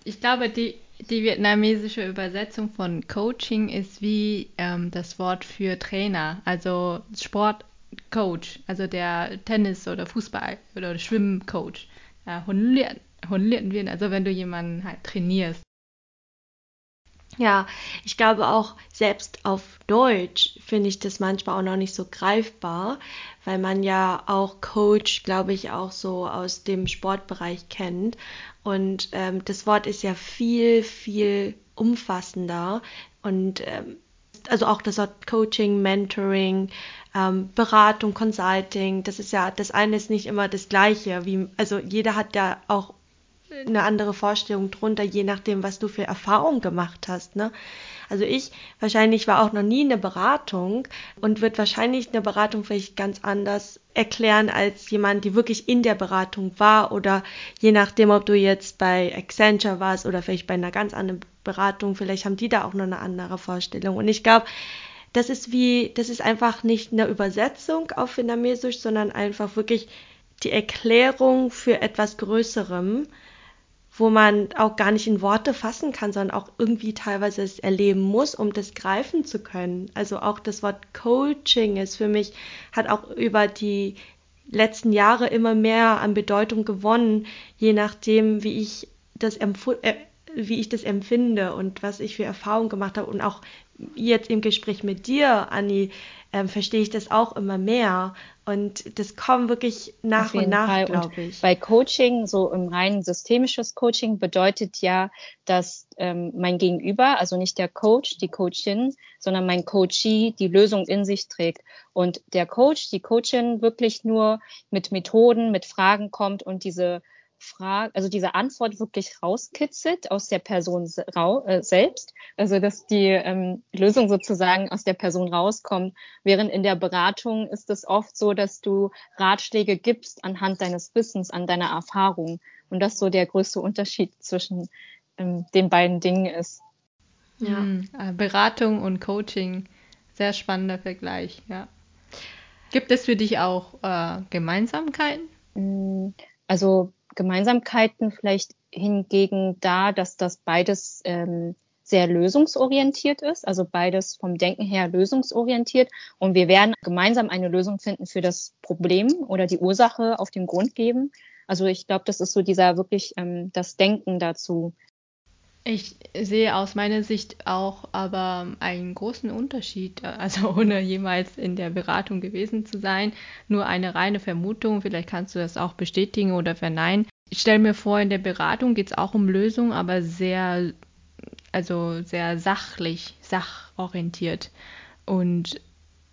ich glaube, die, die vietnamesische Übersetzung von Coaching ist wie ähm, das Wort für Trainer, also Sportcoach, also der Tennis- oder Fußball- oder Schwimmcoach. Ja, also wenn du jemanden halt trainierst. Ja, ich glaube auch selbst auf Deutsch finde ich das manchmal auch noch nicht so greifbar, weil man ja auch Coach, glaube ich, auch so aus dem Sportbereich kennt. Und ähm, das Wort ist ja viel, viel umfassender. Und ähm, also auch das Wort Coaching, Mentoring, ähm, Beratung, Consulting, das ist ja, das eine ist nicht immer das gleiche. Wie, also jeder hat ja auch eine andere Vorstellung drunter, je nachdem, was du für Erfahrungen gemacht hast. Ne? Also ich wahrscheinlich war auch noch nie in der Beratung und wird wahrscheinlich eine Beratung vielleicht ganz anders erklären als jemand, die wirklich in der Beratung war oder je nachdem, ob du jetzt bei Accenture warst oder vielleicht bei einer ganz anderen Beratung, vielleicht haben die da auch noch eine andere Vorstellung. Und ich glaube, das ist wie, das ist einfach nicht eine Übersetzung auf Vietnamesisch, sondern einfach wirklich die Erklärung für etwas Größerem wo man auch gar nicht in Worte fassen kann, sondern auch irgendwie teilweise es erleben muss, um das greifen zu können. Also auch das Wort Coaching ist für mich, hat auch über die letzten Jahre immer mehr an Bedeutung gewonnen, je nachdem, wie ich das empfunden, äh, wie ich das empfinde und was ich für Erfahrungen gemacht habe und auch jetzt im Gespräch mit dir, Anni, ähm, verstehe ich das auch immer mehr. Und das kommt wirklich nach und nach, glaube ich. Bei Coaching, so im rein systemisches Coaching, bedeutet ja, dass ähm, mein Gegenüber, also nicht der Coach, die Coachin, sondern mein Coachee die Lösung in sich trägt. Und der Coach, die Coachin wirklich nur mit Methoden, mit Fragen kommt und diese Frage, also diese Antwort wirklich rauskitzelt aus der Person äh, selbst, also dass die ähm, Lösung sozusagen aus der Person rauskommt. Während in der Beratung ist es oft so, dass du Ratschläge gibst anhand deines Wissens, an deiner Erfahrung. Und das so der größte Unterschied zwischen ähm, den beiden Dingen ist. Ja, hm, äh, Beratung und Coaching, sehr spannender Vergleich, ja. Gibt es für dich auch äh, Gemeinsamkeiten? Hm, also Gemeinsamkeiten vielleicht hingegen da, dass das beides ähm, sehr lösungsorientiert ist, also beides vom Denken her lösungsorientiert. Und wir werden gemeinsam eine Lösung finden für das Problem oder die Ursache auf den Grund geben. Also ich glaube, das ist so dieser wirklich ähm, das Denken dazu, ich sehe aus meiner Sicht auch aber einen großen Unterschied, also ohne jemals in der Beratung gewesen zu sein, nur eine reine Vermutung, vielleicht kannst du das auch bestätigen oder verneinen. Ich stelle mir vor, in der Beratung geht es auch um Lösungen, aber sehr, also sehr sachlich, sachorientiert. Und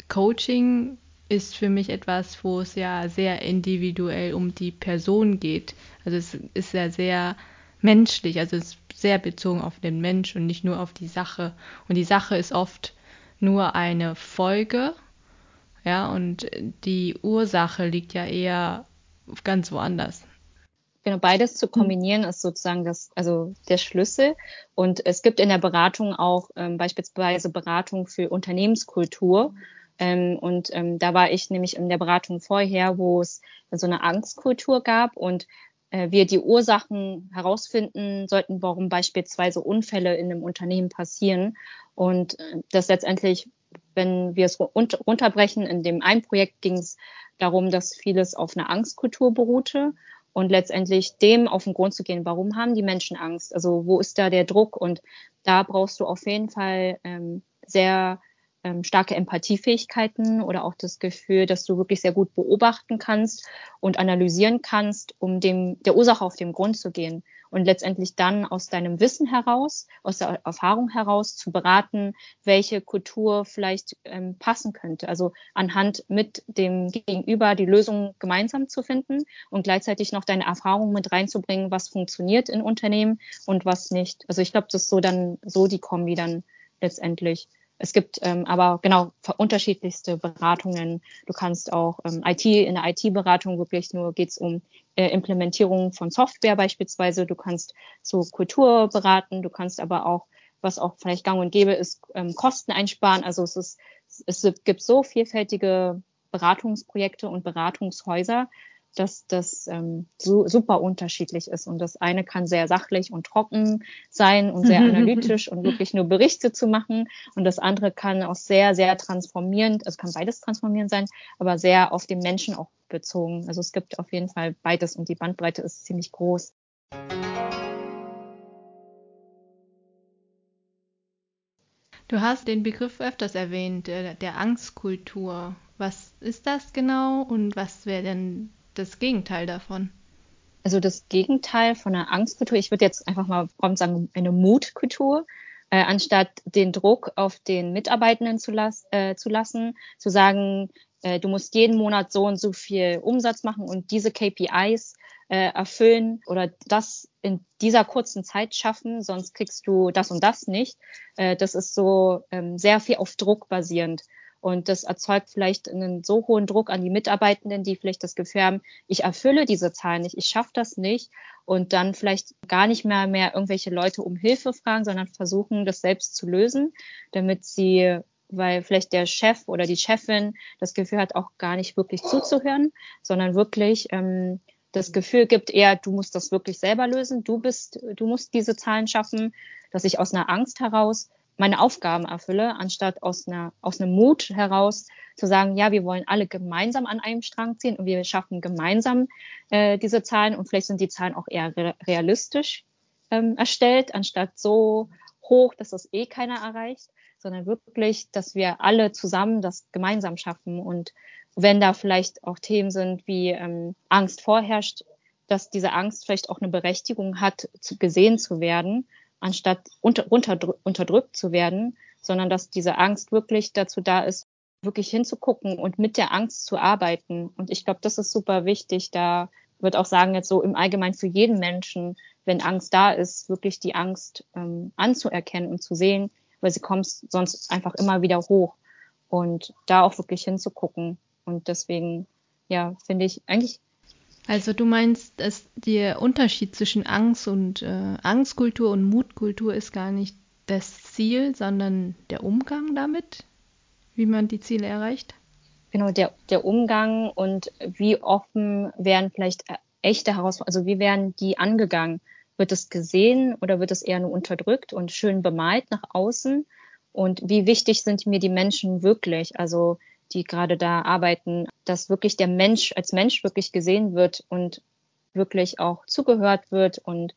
Coaching ist für mich etwas, wo es ja sehr individuell um die Person geht. Also es ist ja sehr menschlich, also es sehr bezogen auf den Mensch und nicht nur auf die Sache. Und die Sache ist oft nur eine Folge, ja, und die Ursache liegt ja eher ganz woanders. Genau, beides zu kombinieren ist sozusagen das, also der Schlüssel. Und es gibt in der Beratung auch ähm, beispielsweise Beratung für Unternehmenskultur. Ähm, und ähm, da war ich nämlich in der Beratung vorher, wo es so eine Angstkultur gab und wir die Ursachen herausfinden sollten, warum beispielsweise Unfälle in einem Unternehmen passieren. Und äh, das letztendlich, wenn wir es runterbrechen, in dem einen Projekt ging es darum, dass vieles auf einer Angstkultur beruhte und letztendlich dem auf den Grund zu gehen, warum haben die Menschen Angst? Also wo ist da der Druck? Und da brauchst du auf jeden Fall ähm, sehr ähm, starke Empathiefähigkeiten oder auch das Gefühl, dass du wirklich sehr gut beobachten kannst und analysieren kannst, um dem der Ursache auf den Grund zu gehen und letztendlich dann aus deinem Wissen heraus, aus der Erfahrung heraus zu beraten, welche Kultur vielleicht ähm, passen könnte. Also anhand mit dem Gegenüber die Lösung gemeinsam zu finden und gleichzeitig noch deine Erfahrung mit reinzubringen, was funktioniert in Unternehmen und was nicht. Also ich glaube, das ist so dann so die Kombi dann letztendlich. Es gibt ähm, aber genau unterschiedlichste Beratungen. Du kannst auch ähm, IT in der IT-Beratung wirklich nur geht's um äh, Implementierung von Software beispielsweise. Du kannst zu Kultur beraten. Du kannst aber auch, was auch vielleicht gang und gäbe ist, ähm, Kosten einsparen. Also es ist, es gibt so vielfältige Beratungsprojekte und Beratungshäuser, dass das ähm, so, super unterschiedlich ist. Und das eine kann sehr sachlich und trocken sein und sehr analytisch und wirklich nur Berichte zu machen. Und das andere kann auch sehr, sehr transformierend, also kann beides transformierend sein, aber sehr auf den Menschen auch bezogen. Also es gibt auf jeden Fall beides und die Bandbreite ist ziemlich groß. Du hast den Begriff öfters erwähnt, der, der Angstkultur. Was ist das genau und was wäre denn das Gegenteil davon? Also das Gegenteil von einer Angstkultur, ich würde jetzt einfach mal prompt sagen, eine Mutkultur, äh, anstatt den Druck auf den Mitarbeitenden zu, las äh, zu lassen, zu sagen, äh, du musst jeden Monat so und so viel Umsatz machen und diese KPIs äh, erfüllen oder das in dieser kurzen Zeit schaffen, sonst kriegst du das und das nicht. Äh, das ist so ähm, sehr viel auf Druck basierend. Und das erzeugt vielleicht einen so hohen Druck an die Mitarbeitenden, die vielleicht das Gefühl haben, ich erfülle diese Zahlen nicht, ich schaffe das nicht. Und dann vielleicht gar nicht mehr, mehr irgendwelche Leute um Hilfe fragen, sondern versuchen, das selbst zu lösen, damit sie weil vielleicht der Chef oder die Chefin das Gefühl hat, auch gar nicht wirklich zuzuhören, sondern wirklich ähm, das Gefühl gibt, eher, du musst das wirklich selber lösen, du bist, du musst diese Zahlen schaffen, dass ich aus einer Angst heraus meine Aufgaben erfülle, anstatt aus einer, aus einem Mut heraus zu sagen, ja, wir wollen alle gemeinsam an einem Strang ziehen und wir schaffen gemeinsam äh, diese Zahlen und vielleicht sind die Zahlen auch eher realistisch ähm, erstellt, anstatt so hoch, dass das eh keiner erreicht, sondern wirklich, dass wir alle zusammen das gemeinsam schaffen. Und wenn da vielleicht auch Themen sind wie ähm, Angst vorherrscht, dass diese Angst vielleicht auch eine Berechtigung hat, zu, gesehen zu werden anstatt unter, unter, unterdrückt zu werden, sondern dass diese Angst wirklich dazu da ist, wirklich hinzugucken und mit der Angst zu arbeiten. Und ich glaube, das ist super wichtig. Da wird auch sagen, jetzt so im Allgemeinen für jeden Menschen, wenn Angst da ist, wirklich die Angst ähm, anzuerkennen und zu sehen, weil sie kommt sonst einfach immer wieder hoch. Und da auch wirklich hinzugucken. Und deswegen, ja, finde ich eigentlich also du meinst, dass der Unterschied zwischen Angst und äh, Angstkultur und Mutkultur ist gar nicht das Ziel, sondern der Umgang damit, wie man die Ziele erreicht? Genau, der, der Umgang und wie offen werden vielleicht äh, echte Herausforderungen, also wie werden die angegangen? Wird es gesehen oder wird es eher nur unterdrückt und schön bemalt nach außen? Und wie wichtig sind mir die Menschen wirklich? Also die gerade da arbeiten, dass wirklich der Mensch als Mensch wirklich gesehen wird und wirklich auch zugehört wird und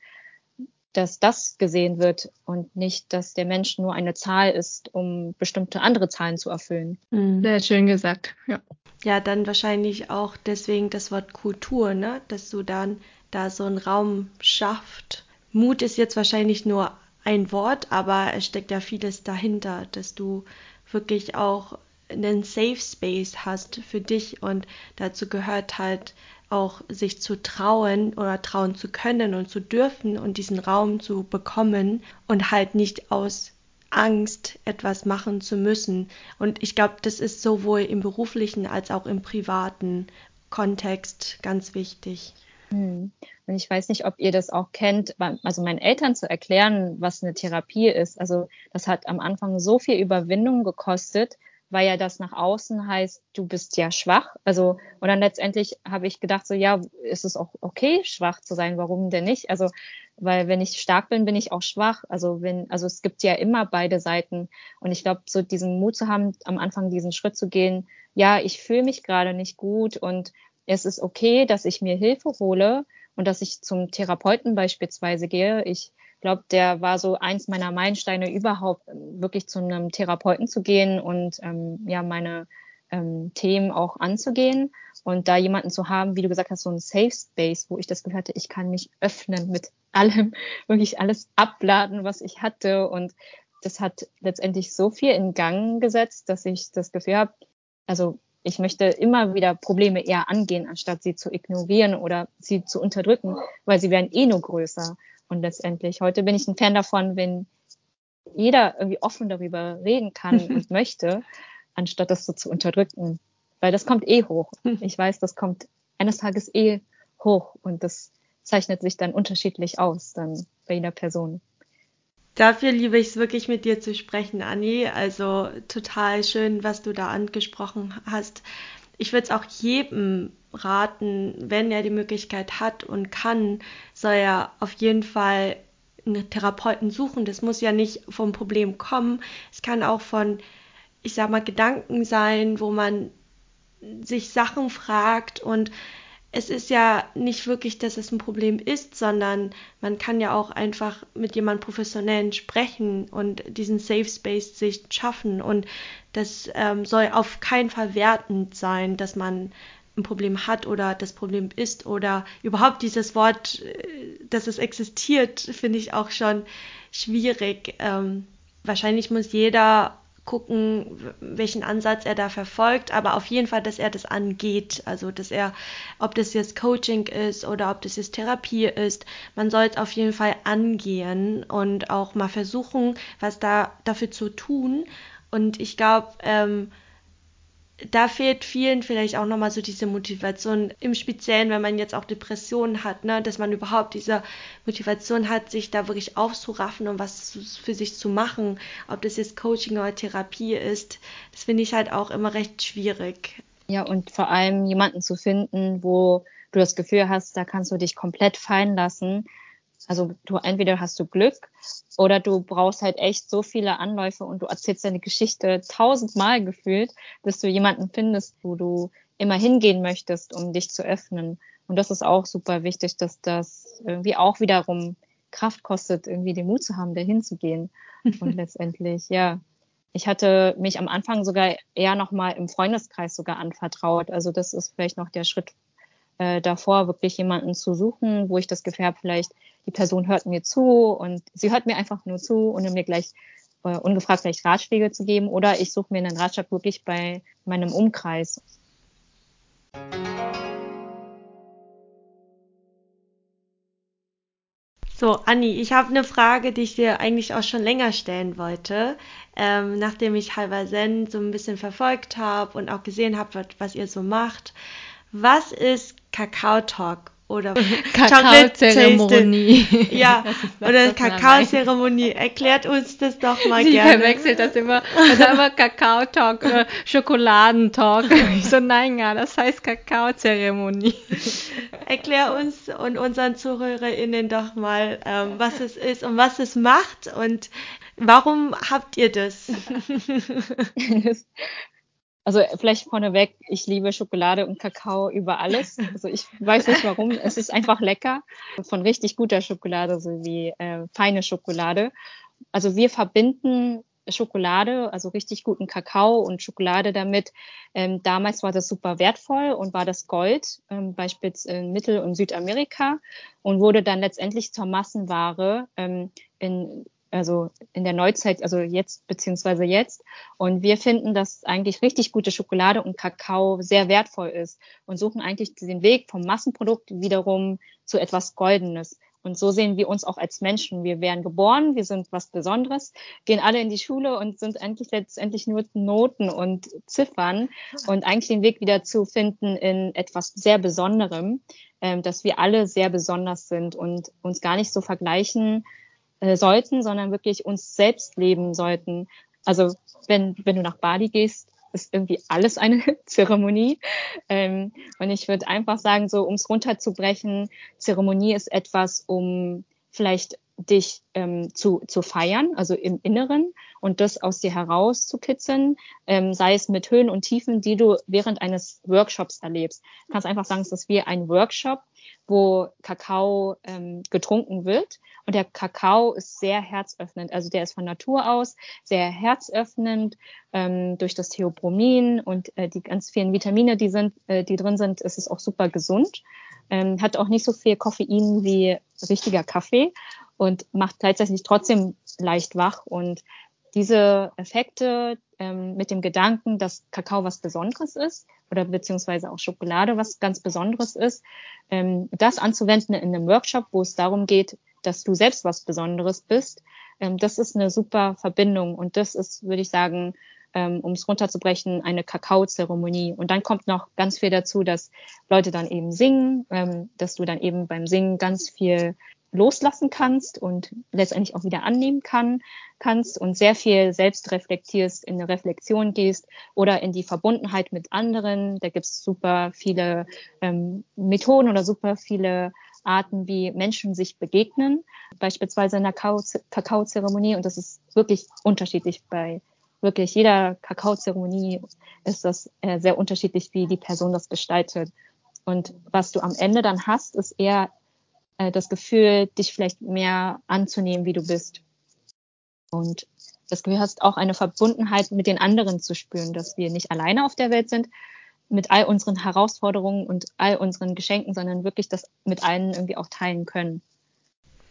dass das gesehen wird und nicht, dass der Mensch nur eine Zahl ist, um bestimmte andere Zahlen zu erfüllen. Mhm. Sehr schön gesagt, ja. Ja, dann wahrscheinlich auch deswegen das Wort Kultur, ne? dass du dann da so einen Raum schafft. Mut ist jetzt wahrscheinlich nur ein Wort, aber es steckt ja vieles dahinter, dass du wirklich auch einen Safe Space hast für dich und dazu gehört halt auch sich zu trauen oder trauen zu können und zu dürfen und diesen Raum zu bekommen und halt nicht aus Angst etwas machen zu müssen. Und ich glaube, das ist sowohl im beruflichen als auch im privaten Kontext ganz wichtig. Hm. Und ich weiß nicht, ob ihr das auch kennt, also meinen Eltern zu erklären, was eine Therapie ist. Also das hat am Anfang so viel Überwindung gekostet, weil ja das nach außen heißt, du bist ja schwach. Also, und dann letztendlich habe ich gedacht, so, ja, ist es auch okay, schwach zu sein? Warum denn nicht? Also, weil wenn ich stark bin, bin ich auch schwach. Also, wenn, also es gibt ja immer beide Seiten. Und ich glaube, so diesen Mut zu haben, am Anfang diesen Schritt zu gehen, ja, ich fühle mich gerade nicht gut und es ist okay, dass ich mir Hilfe hole und dass ich zum Therapeuten beispielsweise gehe. Ich glaube, der war so eins meiner Meilensteine überhaupt, ähm, wirklich zu einem Therapeuten zu gehen und ähm, ja, meine ähm, Themen auch anzugehen und da jemanden zu haben, wie du gesagt hast, so ein Safe Space, wo ich das Gefühl hatte, ich kann mich öffnen mit allem, wirklich alles abladen, was ich hatte und das hat letztendlich so viel in Gang gesetzt, dass ich das Gefühl habe, also ich möchte immer wieder Probleme eher angehen, anstatt sie zu ignorieren oder sie zu unterdrücken, weil sie werden eh nur größer. Und letztendlich, heute bin ich ein Fan davon, wenn jeder irgendwie offen darüber reden kann und möchte, anstatt das so zu unterdrücken. Weil das kommt eh hoch. Ich weiß, das kommt eines Tages eh hoch und das zeichnet sich dann unterschiedlich aus, dann bei jeder Person. Dafür liebe ich es wirklich mit dir zu sprechen, Anni. Also total schön, was du da angesprochen hast. Ich würde es auch jedem raten, wenn er die Möglichkeit hat und kann, soll er auf jeden Fall einen Therapeuten suchen. Das muss ja nicht vom Problem kommen. Es kann auch von, ich sag mal, Gedanken sein, wo man sich Sachen fragt und es ist ja nicht wirklich, dass es ein Problem ist, sondern man kann ja auch einfach mit jemandem Professionellen sprechen und diesen Safe Space sich schaffen. Und das ähm, soll auf keinen Fall wertend sein, dass man ein Problem hat oder das Problem ist oder überhaupt dieses Wort, äh, dass es existiert, finde ich auch schon schwierig. Ähm, wahrscheinlich muss jeder gucken, welchen Ansatz er da verfolgt, aber auf jeden Fall, dass er das angeht. Also, dass er, ob das jetzt Coaching ist oder ob das jetzt Therapie ist, man soll es auf jeden Fall angehen und auch mal versuchen, was da dafür zu tun. Und ich glaube, ähm, da fehlt vielen vielleicht auch nochmal so diese Motivation, im Speziellen, wenn man jetzt auch Depressionen hat, ne, dass man überhaupt diese Motivation hat, sich da wirklich aufzuraffen und was für sich zu machen, ob das jetzt Coaching oder Therapie ist, das finde ich halt auch immer recht schwierig. Ja, und vor allem jemanden zu finden, wo du das Gefühl hast, da kannst du dich komplett fallen lassen. Also du entweder hast du Glück oder du brauchst halt echt so viele Anläufe und du erzählst deine Geschichte tausendmal gefühlt, bis du jemanden findest, wo du immer hingehen möchtest, um dich zu öffnen. Und das ist auch super wichtig, dass das irgendwie auch wiederum Kraft kostet, irgendwie den Mut zu haben, da hinzugehen. Und letztendlich, ja. Ich hatte mich am Anfang sogar eher nochmal im Freundeskreis sogar anvertraut. Also das ist vielleicht noch der Schritt äh, davor, wirklich jemanden zu suchen, wo ich das Gefühl habe, vielleicht die Person hört mir zu und sie hört mir einfach nur zu, ohne mir gleich äh, ungefragt vielleicht Ratschläge zu geben oder ich suche mir einen Ratschlag wirklich bei meinem Umkreis. So, Anni, ich habe eine Frage, die ich dir eigentlich auch schon länger stellen wollte, ähm, nachdem ich Halber Zen so ein bisschen verfolgt habe und auch gesehen habe, was, was ihr so macht. Was ist Kakao Talk oder Kakaozeremonie. Ja, oder Kakaozeremonie. Erklärt uns das doch mal Sie gerne. Sie verwechselt das immer. Also immer Kakao-Talk, äh, Schokoladentalk. Ich so, nein, ja, das heißt Kakaozeremonie. Erklär uns und unseren ZuhörerInnen doch mal, ähm, was es ist und was es macht und warum habt ihr das? Also vielleicht vorneweg, ich liebe Schokolade und Kakao über alles. Also ich weiß nicht warum. Es ist einfach lecker. Von richtig guter Schokolade sowie äh, feine Schokolade. Also wir verbinden Schokolade, also richtig guten Kakao und Schokolade damit. Ähm, damals war das super wertvoll und war das Gold, ähm, beispielsweise in Mittel- und Südamerika und wurde dann letztendlich zur Massenware ähm, in also in der Neuzeit, also jetzt beziehungsweise jetzt. Und wir finden, dass eigentlich richtig gute Schokolade und Kakao sehr wertvoll ist und suchen eigentlich den Weg vom Massenprodukt wiederum zu etwas Goldenes. Und so sehen wir uns auch als Menschen. Wir werden geboren, wir sind was Besonderes, gehen alle in die Schule und sind eigentlich letztendlich nur Noten und Ziffern und eigentlich den Weg wieder zu finden in etwas sehr Besonderem, äh, dass wir alle sehr besonders sind und uns gar nicht so vergleichen äh, sollten, sondern wirklich uns selbst leben sollten. Also wenn, wenn du nach Bali gehst, ist irgendwie alles eine Zeremonie. Ähm, und ich würde einfach sagen, so um es runterzubrechen, Zeremonie ist etwas, um vielleicht dich ähm, zu, zu feiern, also im Inneren und das aus dir herauszukitzeln, ähm, sei es mit Höhen und Tiefen, die du während eines Workshops erlebst. Du kannst einfach sagen, es ist wie ein Workshop, wo Kakao ähm, getrunken wird. Und der Kakao ist sehr herzöffnend. Also der ist von Natur aus sehr herzöffnend. Ähm, durch das Theobromin und äh, die ganz vielen Vitamine, die, sind, äh, die drin sind, ist es auch super gesund. Ähm, hat auch nicht so viel Koffein wie richtiger Kaffee und macht gleichzeitig trotzdem leicht wach. Und diese Effekte ähm, mit dem Gedanken, dass Kakao was Besonderes ist oder beziehungsweise auch Schokolade was ganz Besonderes ist, ähm, das anzuwenden in einem Workshop, wo es darum geht, dass du selbst was Besonderes bist, ähm, das ist eine super Verbindung und das ist, würde ich sagen, ähm, um es runterzubrechen, eine Kakaozeremonie. Und dann kommt noch ganz viel dazu, dass Leute dann eben singen, ähm, dass du dann eben beim Singen ganz viel loslassen kannst und letztendlich auch wieder annehmen kann, kannst und sehr viel selbst reflektierst, in eine Reflexion gehst oder in die Verbundenheit mit anderen. Da gibt es super viele ähm, Methoden oder super viele Arten, wie Menschen sich begegnen, beispielsweise in der Kakaozeremonie. Und das ist wirklich unterschiedlich bei wirklich jeder Kakaozeremonie ist das äh, sehr unterschiedlich, wie die Person das gestaltet. Und was du am Ende dann hast, ist eher äh, das Gefühl, dich vielleicht mehr anzunehmen, wie du bist. Und das Gefühl hast auch eine Verbundenheit mit den anderen zu spüren, dass wir nicht alleine auf der Welt sind mit all unseren Herausforderungen und all unseren Geschenken, sondern wirklich das mit allen irgendwie auch teilen können.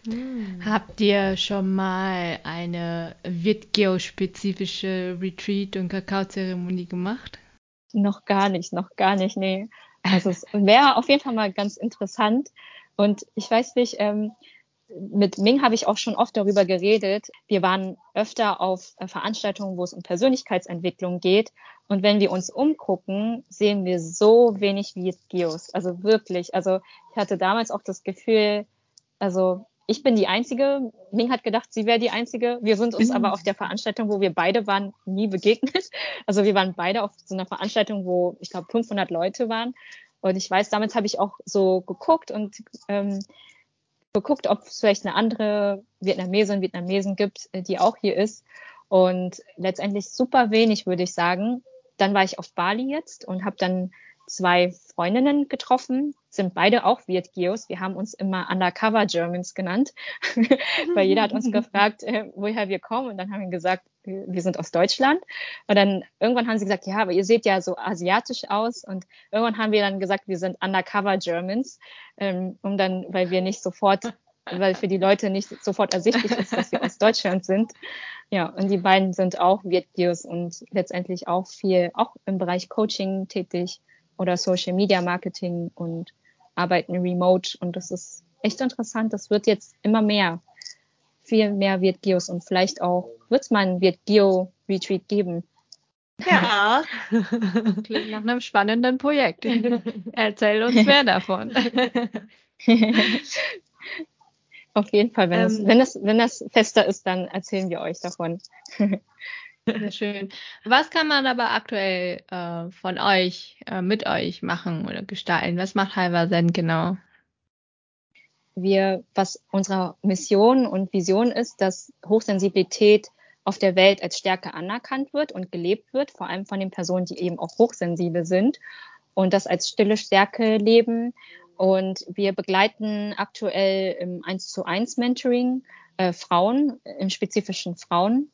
Hm. Habt ihr schon mal eine Vitgeo-spezifische Retreat- und Kakaozeremonie gemacht? Noch gar nicht, noch gar nicht, nee. Also es wäre auf jeden Fall mal ganz interessant, und ich weiß nicht, ähm, mit Ming habe ich auch schon oft darüber geredet. Wir waren öfter auf äh, Veranstaltungen, wo es um Persönlichkeitsentwicklung geht. Und wenn wir uns umgucken, sehen wir so wenig wie Geos. Also wirklich. Also ich hatte damals auch das Gefühl, also ich bin die Einzige. Ming hat gedacht, sie wäre die Einzige. Wir sind uns aber auf der Veranstaltung, wo wir beide waren, nie begegnet. Also wir waren beide auf so einer Veranstaltung, wo ich glaube 500 Leute waren. Und ich weiß, damals habe ich auch so geguckt und ähm, geguckt, ob es vielleicht eine andere Vietnamesin, Vietnamesen gibt, äh, die auch hier ist. Und letztendlich super wenig, würde ich sagen. Dann war ich auf Bali jetzt und habe dann zwei Freundinnen getroffen, sind beide auch Vietgios. Wir haben uns immer Undercover Germans genannt, weil jeder hat uns gefragt, äh, woher wir kommen. Und dann haben wir gesagt, wir sind aus Deutschland. Und dann irgendwann haben sie gesagt, ja, aber ihr seht ja so asiatisch aus. Und irgendwann haben wir dann gesagt, wir sind Undercover Germans, ähm, um dann, weil wir nicht sofort, weil für die Leute nicht sofort ersichtlich ist, dass wir aus Deutschland sind. Ja, und die beiden sind auch Vietgios und letztendlich auch viel, auch im Bereich Coaching tätig oder Social Media Marketing und arbeiten remote. Und das ist echt interessant. Das wird jetzt immer mehr. Viel mehr wird Geos und vielleicht auch wird es mal ein wird Geo Retreat geben. Ja, klingt nach einem spannenden Projekt. Erzähl uns mehr davon. Auf jeden Fall, wenn, ähm, es, wenn, es, wenn das fester ist, dann erzählen wir euch davon. Sehr schön. Was kann man aber aktuell äh, von euch, äh, mit euch machen oder gestalten? Was macht Halver Zen genau? Wir, was unsere Mission und Vision ist, dass Hochsensibilität auf der Welt als Stärke anerkannt wird und gelebt wird, vor allem von den Personen, die eben auch hochsensibel sind und das als stille Stärke leben. Und wir begleiten aktuell im 1 zu 1 Mentoring äh, Frauen, im spezifischen Frauen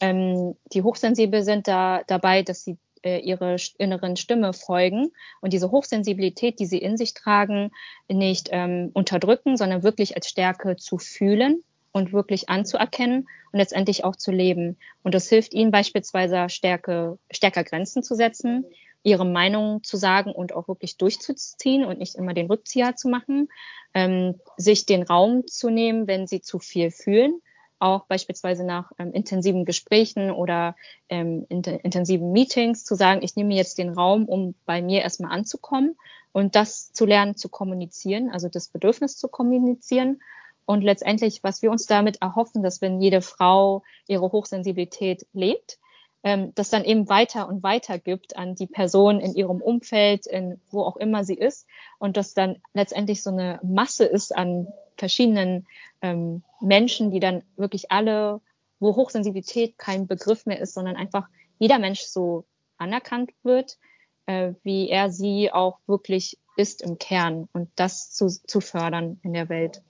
ähm, die hochsensibel sind da dabei, dass sie äh, ihre inneren Stimme folgen und diese Hochsensibilität, die sie in sich tragen, nicht ähm, unterdrücken, sondern wirklich als Stärke zu fühlen und wirklich anzuerkennen und letztendlich auch zu leben. Und das hilft ihnen beispielsweise Stärke, stärker Grenzen zu setzen ihre Meinung zu sagen und auch wirklich durchzuziehen und nicht immer den Rückzieher zu machen, ähm, sich den Raum zu nehmen, wenn sie zu viel fühlen, auch beispielsweise nach ähm, intensiven Gesprächen oder ähm, int intensiven Meetings zu sagen, ich nehme jetzt den Raum, um bei mir erstmal anzukommen und das zu lernen zu kommunizieren, also das Bedürfnis zu kommunizieren. Und letztendlich, was wir uns damit erhoffen, dass wenn jede Frau ihre Hochsensibilität lebt, ähm, das dann eben weiter und weiter gibt an die Person in ihrem Umfeld, in wo auch immer sie ist und das dann letztendlich so eine Masse ist an verschiedenen ähm, Menschen, die dann wirklich alle, wo Hochsensibilität kein Begriff mehr ist, sondern einfach jeder Mensch so anerkannt wird, äh, wie er sie auch wirklich ist im Kern und das zu, zu fördern in der Welt.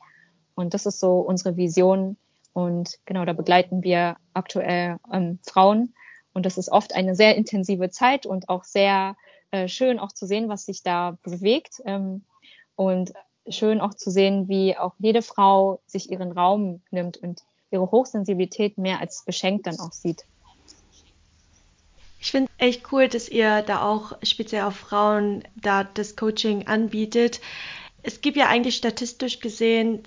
Und das ist so unsere Vision. Und genau, da begleiten wir aktuell ähm, Frauen und das ist oft eine sehr intensive Zeit und auch sehr äh, schön auch zu sehen, was sich da bewegt. Ähm, und schön auch zu sehen, wie auch jede Frau sich ihren Raum nimmt und ihre Hochsensibilität mehr als beschenkt dann auch sieht. Ich finde echt cool, dass ihr da auch speziell auf Frauen da das Coaching anbietet es gibt ja eigentlich statistisch gesehen,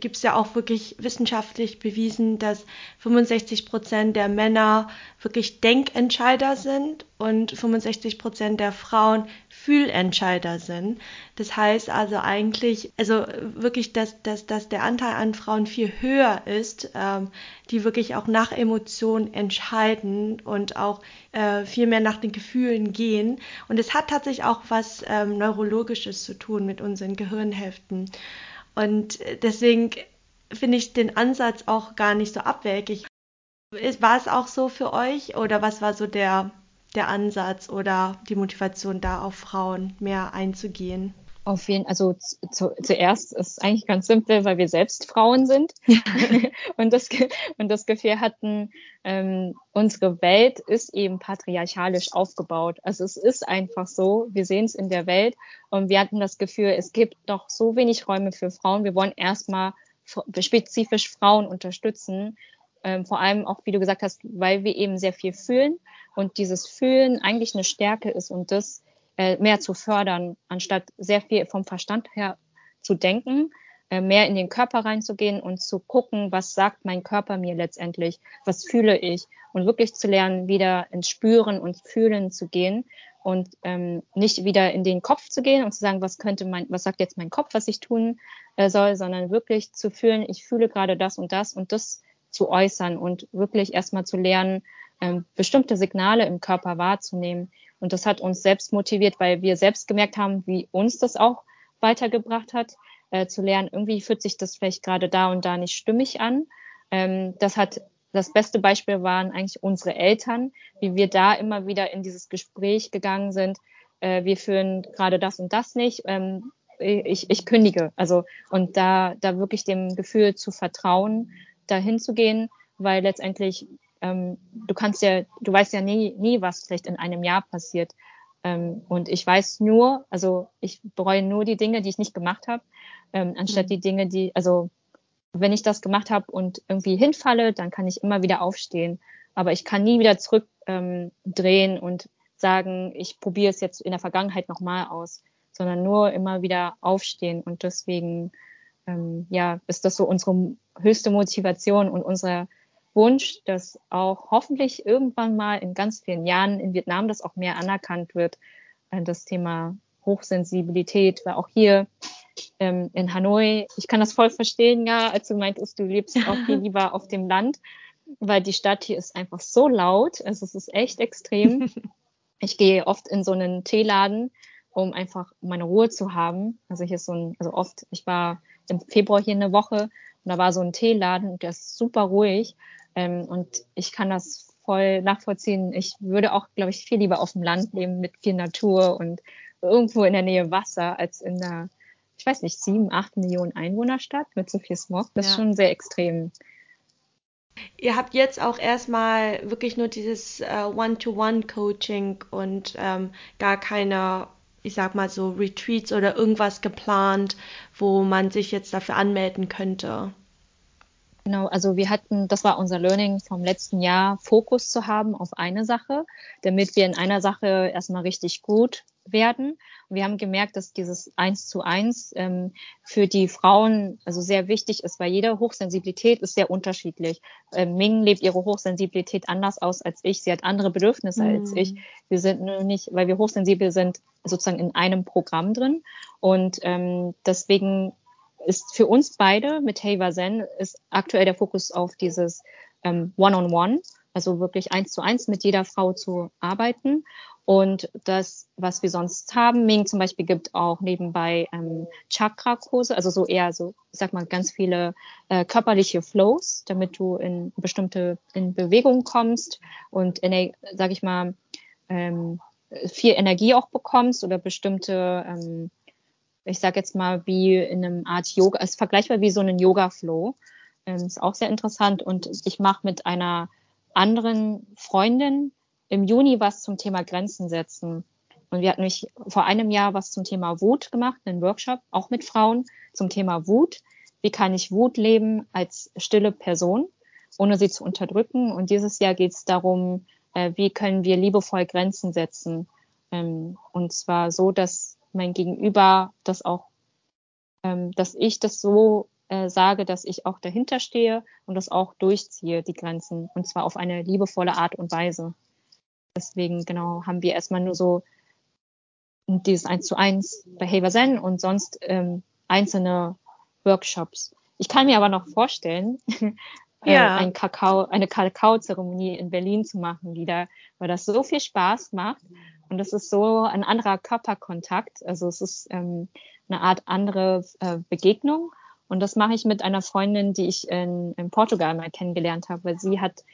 gibt es ja auch wirklich wissenschaftlich bewiesen, dass 65 Prozent der Männer wirklich Denkentscheider sind und 65 Prozent der Frauen Fühlentscheider sind. Das heißt also eigentlich, also wirklich, dass, dass, dass der Anteil an Frauen viel höher ist, ähm, die wirklich auch nach Emotionen entscheiden und auch äh, viel mehr nach den Gefühlen gehen. Und es hat tatsächlich auch was ähm, Neurologisches zu tun mit unseren Gehirnhälften. Und deswegen finde ich den Ansatz auch gar nicht so abwegig. War es auch so für euch oder was war so der der Ansatz oder die Motivation da auf Frauen mehr einzugehen? Auf jeden also zu, zuerst ist es eigentlich ganz simpel, weil wir selbst Frauen sind und das und das Gefühl hatten, ähm, unsere Welt ist eben patriarchalisch aufgebaut. Also es ist einfach so, wir sehen es in der Welt und wir hatten das Gefühl, es gibt noch so wenig Räume für Frauen. Wir wollen erstmal spezifisch Frauen unterstützen, ähm, vor allem auch, wie du gesagt hast, weil wir eben sehr viel fühlen und dieses Fühlen eigentlich eine Stärke ist und das äh, mehr zu fördern, anstatt sehr viel vom Verstand her zu denken, äh, mehr in den Körper reinzugehen und zu gucken, was sagt mein Körper mir letztendlich, was fühle ich und wirklich zu lernen, wieder ins Spüren und Fühlen zu gehen und ähm, nicht wieder in den Kopf zu gehen und zu sagen, was könnte mein, was sagt jetzt mein Kopf, was ich tun äh, soll, sondern wirklich zu fühlen, ich fühle gerade das und das und das zu äußern und wirklich erstmal zu lernen, ähm, bestimmte Signale im Körper wahrzunehmen. Und das hat uns selbst motiviert, weil wir selbst gemerkt haben, wie uns das auch weitergebracht hat, äh, zu lernen, irgendwie fühlt sich das vielleicht gerade da und da nicht stimmig an. Ähm, das hat das beste Beispiel waren eigentlich unsere Eltern, wie wir da immer wieder in dieses Gespräch gegangen sind. Äh, wir führen gerade das und das nicht. Ähm, ich, ich kündige. Also und da, da wirklich dem Gefühl zu vertrauen, dahin zu gehen, weil letztendlich ähm, du kannst ja, du weißt ja nie, nie, was vielleicht in einem Jahr passiert. Ähm, und ich weiß nur, also ich bereue nur die Dinge, die ich nicht gemacht habe, ähm, anstatt mhm. die Dinge, die, also wenn ich das gemacht habe und irgendwie hinfalle, dann kann ich immer wieder aufstehen. Aber ich kann nie wieder zurückdrehen ähm, und sagen, ich probiere es jetzt in der Vergangenheit nochmal aus, sondern nur immer wieder aufstehen. Und deswegen ähm, ja, ist das so unsere höchste Motivation und unser Wunsch, dass auch hoffentlich irgendwann mal in ganz vielen Jahren in Vietnam das auch mehr anerkannt wird, äh, das Thema Hochsensibilität, weil auch hier ähm, in Hanoi, ich kann das voll verstehen, ja, als du meintest, du lebst auch viel lieber auf dem Land, weil die Stadt hier ist einfach so laut, also es ist echt extrem. Ich gehe oft in so einen Teeladen, um einfach meine Ruhe zu haben. Also hier ist so ein, also oft, ich war im Februar hier eine Woche und da war so ein Teeladen und der ist super ruhig. Ähm, und ich kann das voll nachvollziehen. Ich würde auch, glaube ich, viel lieber auf dem Land leben mit viel Natur und irgendwo in der Nähe Wasser als in einer, ich weiß nicht, sieben, acht Millionen Einwohnerstadt mit so viel Smog. Das ja. ist schon sehr extrem. Ihr habt jetzt auch erstmal wirklich nur dieses äh, One-to-One-Coaching und ähm, gar keine ich sag mal so Retreats oder irgendwas geplant, wo man sich jetzt dafür anmelden könnte? Genau, also wir hatten, das war unser Learning vom letzten Jahr, Fokus zu haben auf eine Sache, damit wir in einer Sache erstmal richtig gut werden. Und wir haben gemerkt, dass dieses Eins zu eins ähm, für die Frauen also sehr wichtig ist, weil jede Hochsensibilität ist sehr unterschiedlich. Ähm, Ming lebt ihre Hochsensibilität anders aus als ich. Sie hat andere Bedürfnisse mhm. als ich. Wir sind nur nicht, weil wir hochsensibel sind, sozusagen in einem Programm drin. Und ähm, deswegen ist für uns beide mit Hey Zen ist aktuell der Fokus auf dieses ähm, One-on-One, -on -One, also wirklich eins zu eins mit jeder Frau zu arbeiten. Und das, was wir sonst haben, Ming zum Beispiel gibt auch nebenbei ähm, Chakra-Kurse, also so eher so, ich sag mal, ganz viele äh, körperliche Flows, damit du in bestimmte in Bewegung kommst und, in, sag ich mal, ähm, viel Energie auch bekommst oder bestimmte ähm, ich sage jetzt mal, wie in einem Art Yoga, ist vergleichbar wie so einen Yoga-Flow. Ähm, ist auch sehr interessant. Und ich mache mit einer anderen Freundin im Juni was zum Thema Grenzen setzen. Und wir hatten nämlich vor einem Jahr was zum Thema Wut gemacht, einen Workshop, auch mit Frauen zum Thema Wut. Wie kann ich Wut leben als stille Person, ohne sie zu unterdrücken? Und dieses Jahr geht es darum, äh, wie können wir liebevoll Grenzen setzen? Ähm, und zwar so, dass mein Gegenüber das auch, ähm, dass ich das so äh, sage, dass ich auch dahinter stehe und das auch durchziehe, die Grenzen. Und zwar auf eine liebevolle Art und Weise. Deswegen, genau, haben wir erstmal nur so dieses eins zu eins Behavior Zen und sonst ähm, einzelne Workshops. Ich kann mir aber noch vorstellen, äh, ja. ein Kakao, eine Kakaozeremonie in Berlin zu machen wieder, weil das so viel Spaß macht und das ist so ein anderer Körperkontakt. Also es ist ähm, eine Art andere äh, Begegnung. Und das mache ich mit einer Freundin, die ich in, in Portugal mal kennengelernt habe, weil sie hat,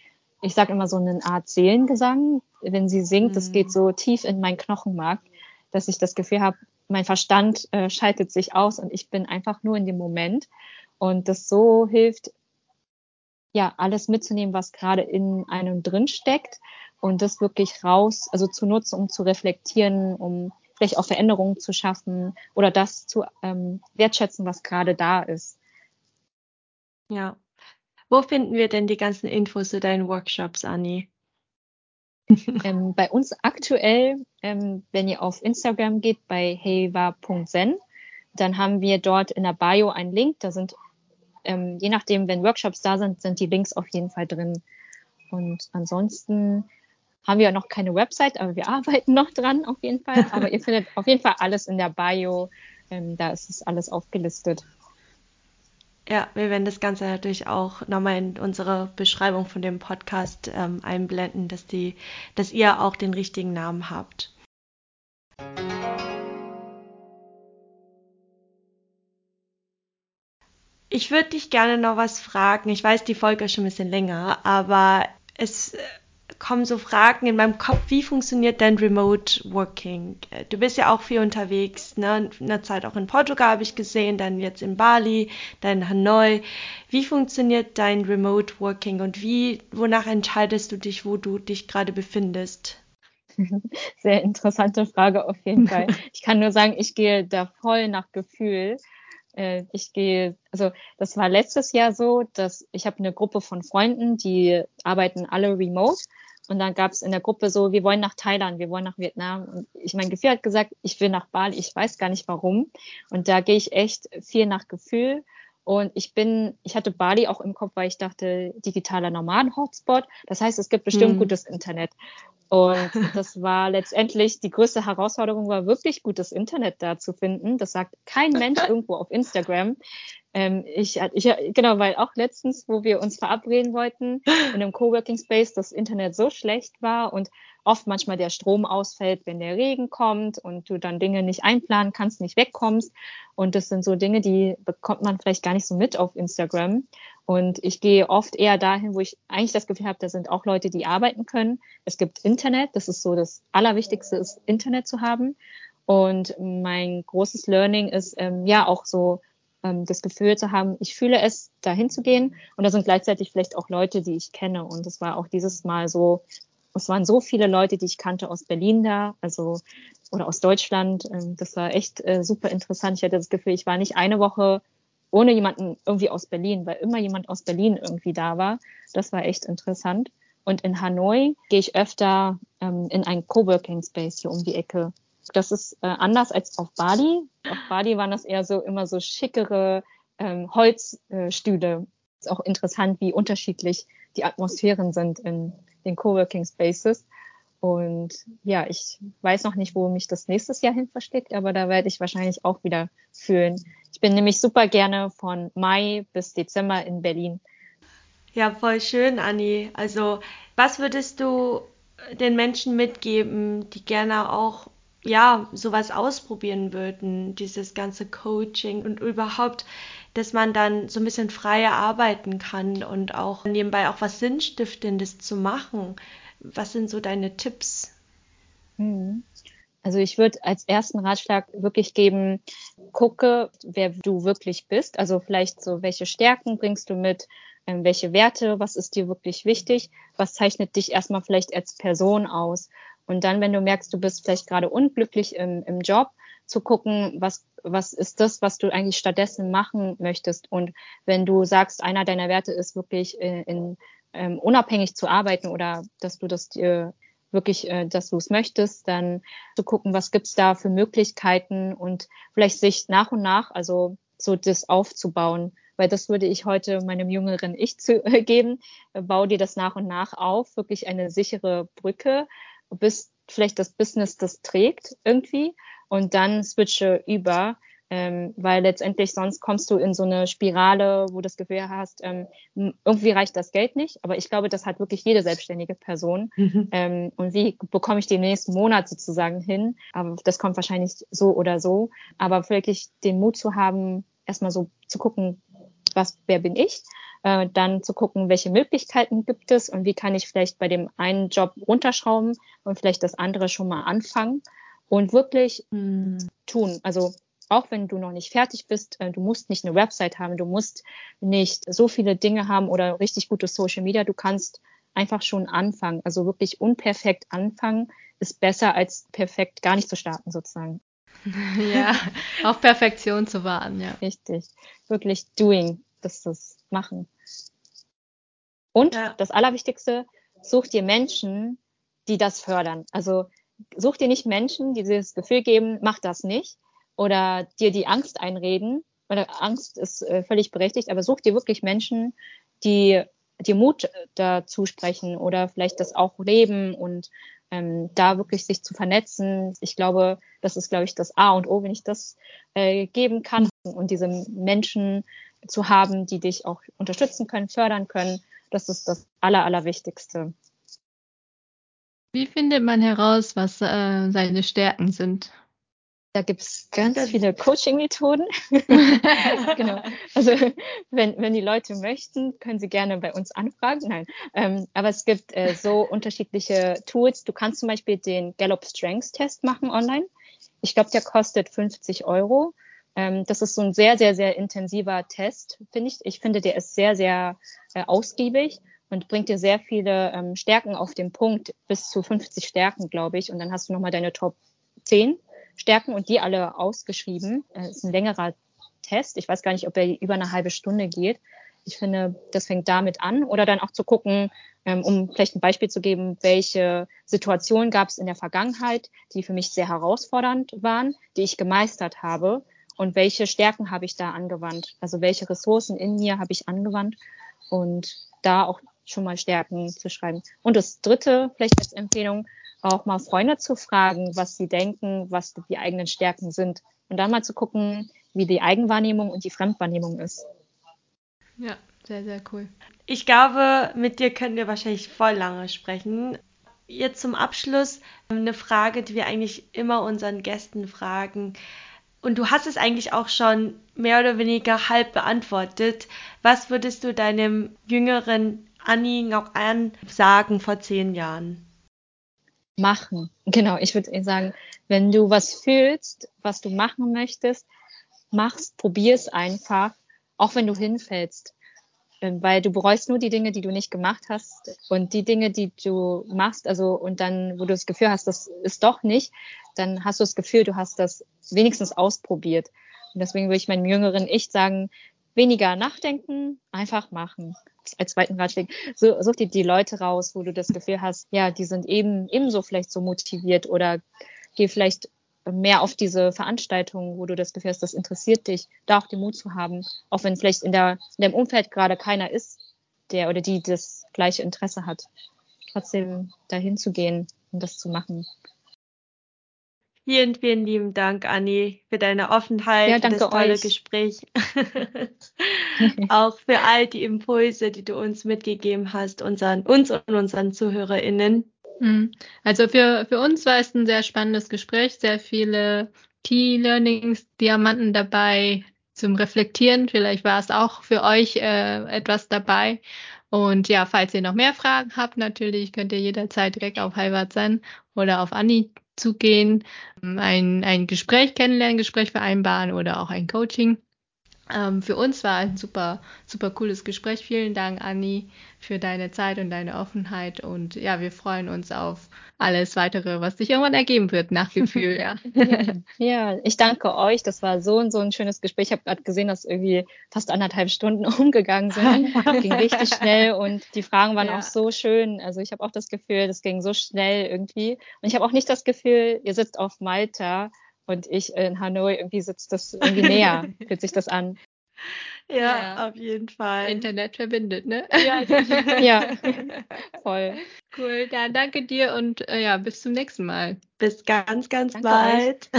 ich sage immer so eine Art Seelengesang. Wenn sie singt, mhm. das geht so tief in mein Knochenmark, dass ich das Gefühl habe, mein Verstand äh, schaltet sich aus und ich bin einfach nur in dem Moment. Und das so hilft, ja, alles mitzunehmen, was gerade in einem drin steckt und das wirklich raus, also zu nutzen, um zu reflektieren, um vielleicht auch Veränderungen zu schaffen oder das zu ähm, wertschätzen, was gerade da ist. Ja. Wo finden wir denn die ganzen Infos zu deinen Workshops, Anni? ähm, bei uns aktuell, ähm, wenn ihr auf Instagram geht, bei heywa.zen, dann haben wir dort in der Bio einen Link. Da sind, ähm, je nachdem, wenn Workshops da sind, sind die Links auf jeden Fall drin. Und ansonsten haben wir noch keine Website, aber wir arbeiten noch dran auf jeden Fall. Aber ihr findet auf jeden Fall alles in der Bio. Ähm, da ist es alles aufgelistet. Ja, wir werden das Ganze natürlich auch nochmal in unsere Beschreibung von dem Podcast ähm, einblenden, dass, die, dass ihr auch den richtigen Namen habt. Ich würde dich gerne noch was fragen. Ich weiß, die Folge ist schon ein bisschen länger, aber es kommen so Fragen in meinem Kopf, wie funktioniert denn Remote Working? Du bist ja auch viel unterwegs, ne? In der Zeit auch in Portugal habe ich gesehen, dann jetzt in Bali, dann in Hanoi. Wie funktioniert dein Remote Working und wie, wonach entscheidest du dich, wo du dich gerade befindest? Sehr interessante Frage auf jeden Fall. Ich kann nur sagen, ich gehe da voll nach Gefühl. Äh, ich gehe, also das war letztes Jahr so, dass ich habe eine Gruppe von Freunden, die arbeiten alle remote und dann gab es in der Gruppe so, wir wollen nach Thailand, wir wollen nach Vietnam. Und ich, mein Gefühl hat gesagt, ich will nach Bali, ich weiß gar nicht warum. Und da gehe ich echt viel nach Gefühl. Und ich bin, ich hatte Bali auch im Kopf, weil ich dachte, digitaler Nomaden-Hotspot. Das heißt, es gibt bestimmt hm. gutes Internet. Und das war letztendlich die größte Herausforderung, war wirklich gutes Internet da zu finden. Das sagt kein Mensch irgendwo auf Instagram. Ähm, ich, ich, genau, weil auch letztens, wo wir uns verabreden wollten, in einem Coworking Space, das Internet so schlecht war und oft manchmal der Strom ausfällt, wenn der Regen kommt und du dann Dinge nicht einplanen kannst, nicht wegkommst. Und das sind so Dinge, die bekommt man vielleicht gar nicht so mit auf Instagram. Und ich gehe oft eher dahin, wo ich eigentlich das Gefühl habe, da sind auch Leute, die arbeiten können. Es gibt Internet, das ist so das Allerwichtigste, ist Internet zu haben. Und mein großes Learning ist ähm, ja auch so ähm, das Gefühl zu haben, ich fühle es, dahin zu gehen. Und da sind gleichzeitig vielleicht auch Leute, die ich kenne. Und es war auch dieses Mal so, es waren so viele Leute, die ich kannte aus Berlin da, also oder aus Deutschland. Ähm, das war echt äh, super interessant. Ich hatte das Gefühl, ich war nicht eine Woche ohne jemanden irgendwie aus Berlin, weil immer jemand aus Berlin irgendwie da war. Das war echt interessant. Und in Hanoi gehe ich öfter ähm, in einen Coworking Space hier um die Ecke. Das ist äh, anders als auf Bali. Auf Bali waren das eher so immer so schickere ähm, Holzstühle. Ist auch interessant, wie unterschiedlich die Atmosphären sind in den Coworking Spaces. Und ja, ich weiß noch nicht, wo mich das nächstes Jahr hin versteckt, aber da werde ich wahrscheinlich auch wieder fühlen. Ich bin nämlich super gerne von Mai bis Dezember in Berlin. Ja, voll schön, Anni. Also, was würdest du den Menschen mitgeben, die gerne auch ja, sowas ausprobieren würden, dieses ganze Coaching und überhaupt, dass man dann so ein bisschen freier arbeiten kann und auch nebenbei auch was Sinnstiftendes zu machen. Was sind so deine Tipps? Hm. Also ich würde als ersten Ratschlag wirklich geben, gucke, wer du wirklich bist. Also vielleicht so, welche Stärken bringst du mit, ähm, welche Werte, was ist dir wirklich wichtig, was zeichnet dich erstmal vielleicht als Person aus. Und dann, wenn du merkst, du bist vielleicht gerade unglücklich im, im Job, zu gucken, was, was ist das, was du eigentlich stattdessen machen möchtest. Und wenn du sagst, einer deiner Werte ist wirklich in, in ähm, unabhängig zu arbeiten oder dass du das dir wirklich, äh, dass du es möchtest, dann zu gucken, was gibt's da für Möglichkeiten und vielleicht sich nach und nach, also so das aufzubauen, weil das würde ich heute meinem jüngeren Ich zu, äh, geben. Bau dir das nach und nach auf, wirklich eine sichere Brücke, bis vielleicht das Business das trägt irgendwie und dann switche über ähm, weil letztendlich sonst kommst du in so eine Spirale, wo du das Gefühl hast, ähm, irgendwie reicht das Geld nicht. Aber ich glaube, das hat wirklich jede selbstständige Person. Mhm. Ähm, und wie bekomme ich den nächsten Monat sozusagen hin? Aber das kommt wahrscheinlich so oder so. Aber wirklich den Mut zu haben, erstmal so zu gucken, was, wer bin ich? Äh, dann zu gucken, welche Möglichkeiten gibt es und wie kann ich vielleicht bei dem einen Job runterschrauben und vielleicht das andere schon mal anfangen und wirklich mhm. tun. Also auch wenn du noch nicht fertig bist, äh, du musst nicht eine Website haben, du musst nicht so viele Dinge haben oder richtig gute Social Media, du kannst einfach schon anfangen. Also wirklich unperfekt anfangen ist besser als perfekt gar nicht zu starten sozusagen. Ja, auf Perfektion zu warten, ja. Richtig. Wirklich doing, das ist machen. Und ja. das Allerwichtigste, such dir Menschen, die das fördern. Also such dir nicht Menschen, die dir das Gefühl geben, mach das nicht, oder dir die Angst einreden, oder Angst ist äh, völlig berechtigt, aber such dir wirklich Menschen, die dir Mut dazu sprechen oder vielleicht das auch leben und ähm, da wirklich sich zu vernetzen. Ich glaube, das ist, glaube ich, das A und O, wenn ich das äh, geben kann und diese Menschen zu haben, die dich auch unterstützen können, fördern können. Das ist das Aller, Allerwichtigste. Wie findet man heraus, was äh, seine Stärken sind? Da gibt's ganz viele Coaching-Methoden. genau. Also wenn, wenn die Leute möchten, können sie gerne bei uns anfragen. Nein. Ähm, aber es gibt äh, so unterschiedliche Tools. Du kannst zum Beispiel den Gallup Strengths Test machen online. Ich glaube, der kostet 50 Euro. Ähm, das ist so ein sehr, sehr, sehr intensiver Test, finde ich. Ich finde, der ist sehr, sehr äh, ausgiebig und bringt dir sehr viele ähm, Stärken auf den Punkt, bis zu 50 Stärken, glaube ich. Und dann hast du nochmal deine Top 10 Stärken und die alle ausgeschrieben. Das ist ein längerer Test. Ich weiß gar nicht, ob er über eine halbe Stunde geht. Ich finde, das fängt damit an. Oder dann auch zu gucken, ähm, um vielleicht ein Beispiel zu geben, welche Situationen gab es in der Vergangenheit, die für mich sehr herausfordernd waren, die ich gemeistert habe und welche Stärken habe ich da angewandt. Also welche Ressourcen in mir habe ich angewandt und da auch schon mal Stärken zu schreiben. Und das dritte, vielleicht als Empfehlung, auch mal Freunde zu fragen, was sie denken, was die eigenen Stärken sind. Und dann mal zu gucken, wie die Eigenwahrnehmung und die Fremdwahrnehmung ist. Ja, sehr, sehr cool. Ich glaube, mit dir können wir wahrscheinlich voll lange sprechen. Jetzt zum Abschluss eine Frage, die wir eigentlich immer unseren Gästen fragen. Und du hast es eigentlich auch schon mehr oder weniger halb beantwortet. Was würdest du deinem jüngeren Anni noch an sagen vor zehn Jahren? machen. Genau, ich würde sagen, wenn du was fühlst, was du machen möchtest, mach's, probier's einfach, auch wenn du hinfällst. Ähm, weil du bereust nur die Dinge, die du nicht gemacht hast und die Dinge, die du machst, also und dann, wo du das Gefühl hast, das ist doch nicht, dann hast du das Gefühl, du hast das wenigstens ausprobiert. Und deswegen würde ich meinem jüngeren Ich sagen, weniger nachdenken, einfach machen. Als zweiten Ratschlag. So, such dir die Leute raus, wo du das Gefühl hast, ja, die sind eben ebenso vielleicht so motiviert oder geh vielleicht mehr auf diese Veranstaltungen, wo du das Gefühl hast, das interessiert dich, da auch den Mut zu haben, auch wenn vielleicht in, der, in dem Umfeld gerade keiner ist, der oder die das gleiche Interesse hat, trotzdem dahin zu gehen und das zu machen. Vielen, vielen lieben Dank, Anni, für deine Offenheit, ja, für das tolle euch. Gespräch. Auch für all die Impulse, die du uns mitgegeben hast, unseren, uns und unseren ZuhörerInnen. Hm. Also für, für uns war es ein sehr spannendes Gespräch, sehr viele Key Learnings, Diamanten dabei zum Reflektieren. Vielleicht war es auch für euch äh, etwas dabei. Und ja, falls ihr noch mehr Fragen habt, natürlich könnt ihr jederzeit direkt auf Halvard sein oder auf Anni zugehen, ein, ein Gespräch kennenlernen, Gespräch vereinbaren oder auch ein Coaching. Ähm, für uns war ein super, super cooles Gespräch. Vielen Dank, Anni, für deine Zeit und deine Offenheit. Und ja, wir freuen uns auf alles weitere, was sich irgendwann ergeben wird, nach Gefühl. Ja. ja, ich danke euch. Das war so und so ein schönes Gespräch. Ich habe gerade gesehen, dass irgendwie fast anderthalb Stunden umgegangen sind. ging richtig schnell und die Fragen waren ja. auch so schön. Also ich habe auch das Gefühl, das ging so schnell irgendwie. Und ich habe auch nicht das Gefühl, ihr sitzt auf Malta und ich in Hanoi, irgendwie sitzt das irgendwie näher, fühlt sich das an. Ja, ja, auf jeden Fall. Internet verbindet, ne? Ja, ja. voll. Cool, dann danke dir und äh, ja, bis zum nächsten Mal. Bis ganz, ganz danke bald.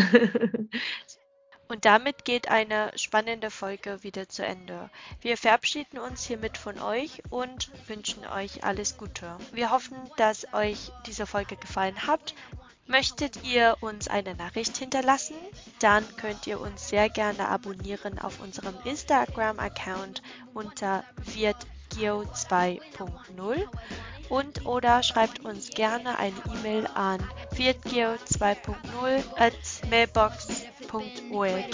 Und damit geht eine spannende Folge wieder zu Ende. Wir verabschieden uns hiermit von euch und wünschen euch alles Gute. Wir hoffen, dass euch diese Folge gefallen hat. Möchtet ihr uns eine Nachricht hinterlassen? Dann könnt ihr uns sehr gerne abonnieren auf unserem Instagram-Account unter wirtgeo2.0 und oder schreibt uns gerne eine E-Mail an wirtgeo2.0 at mailbox.org.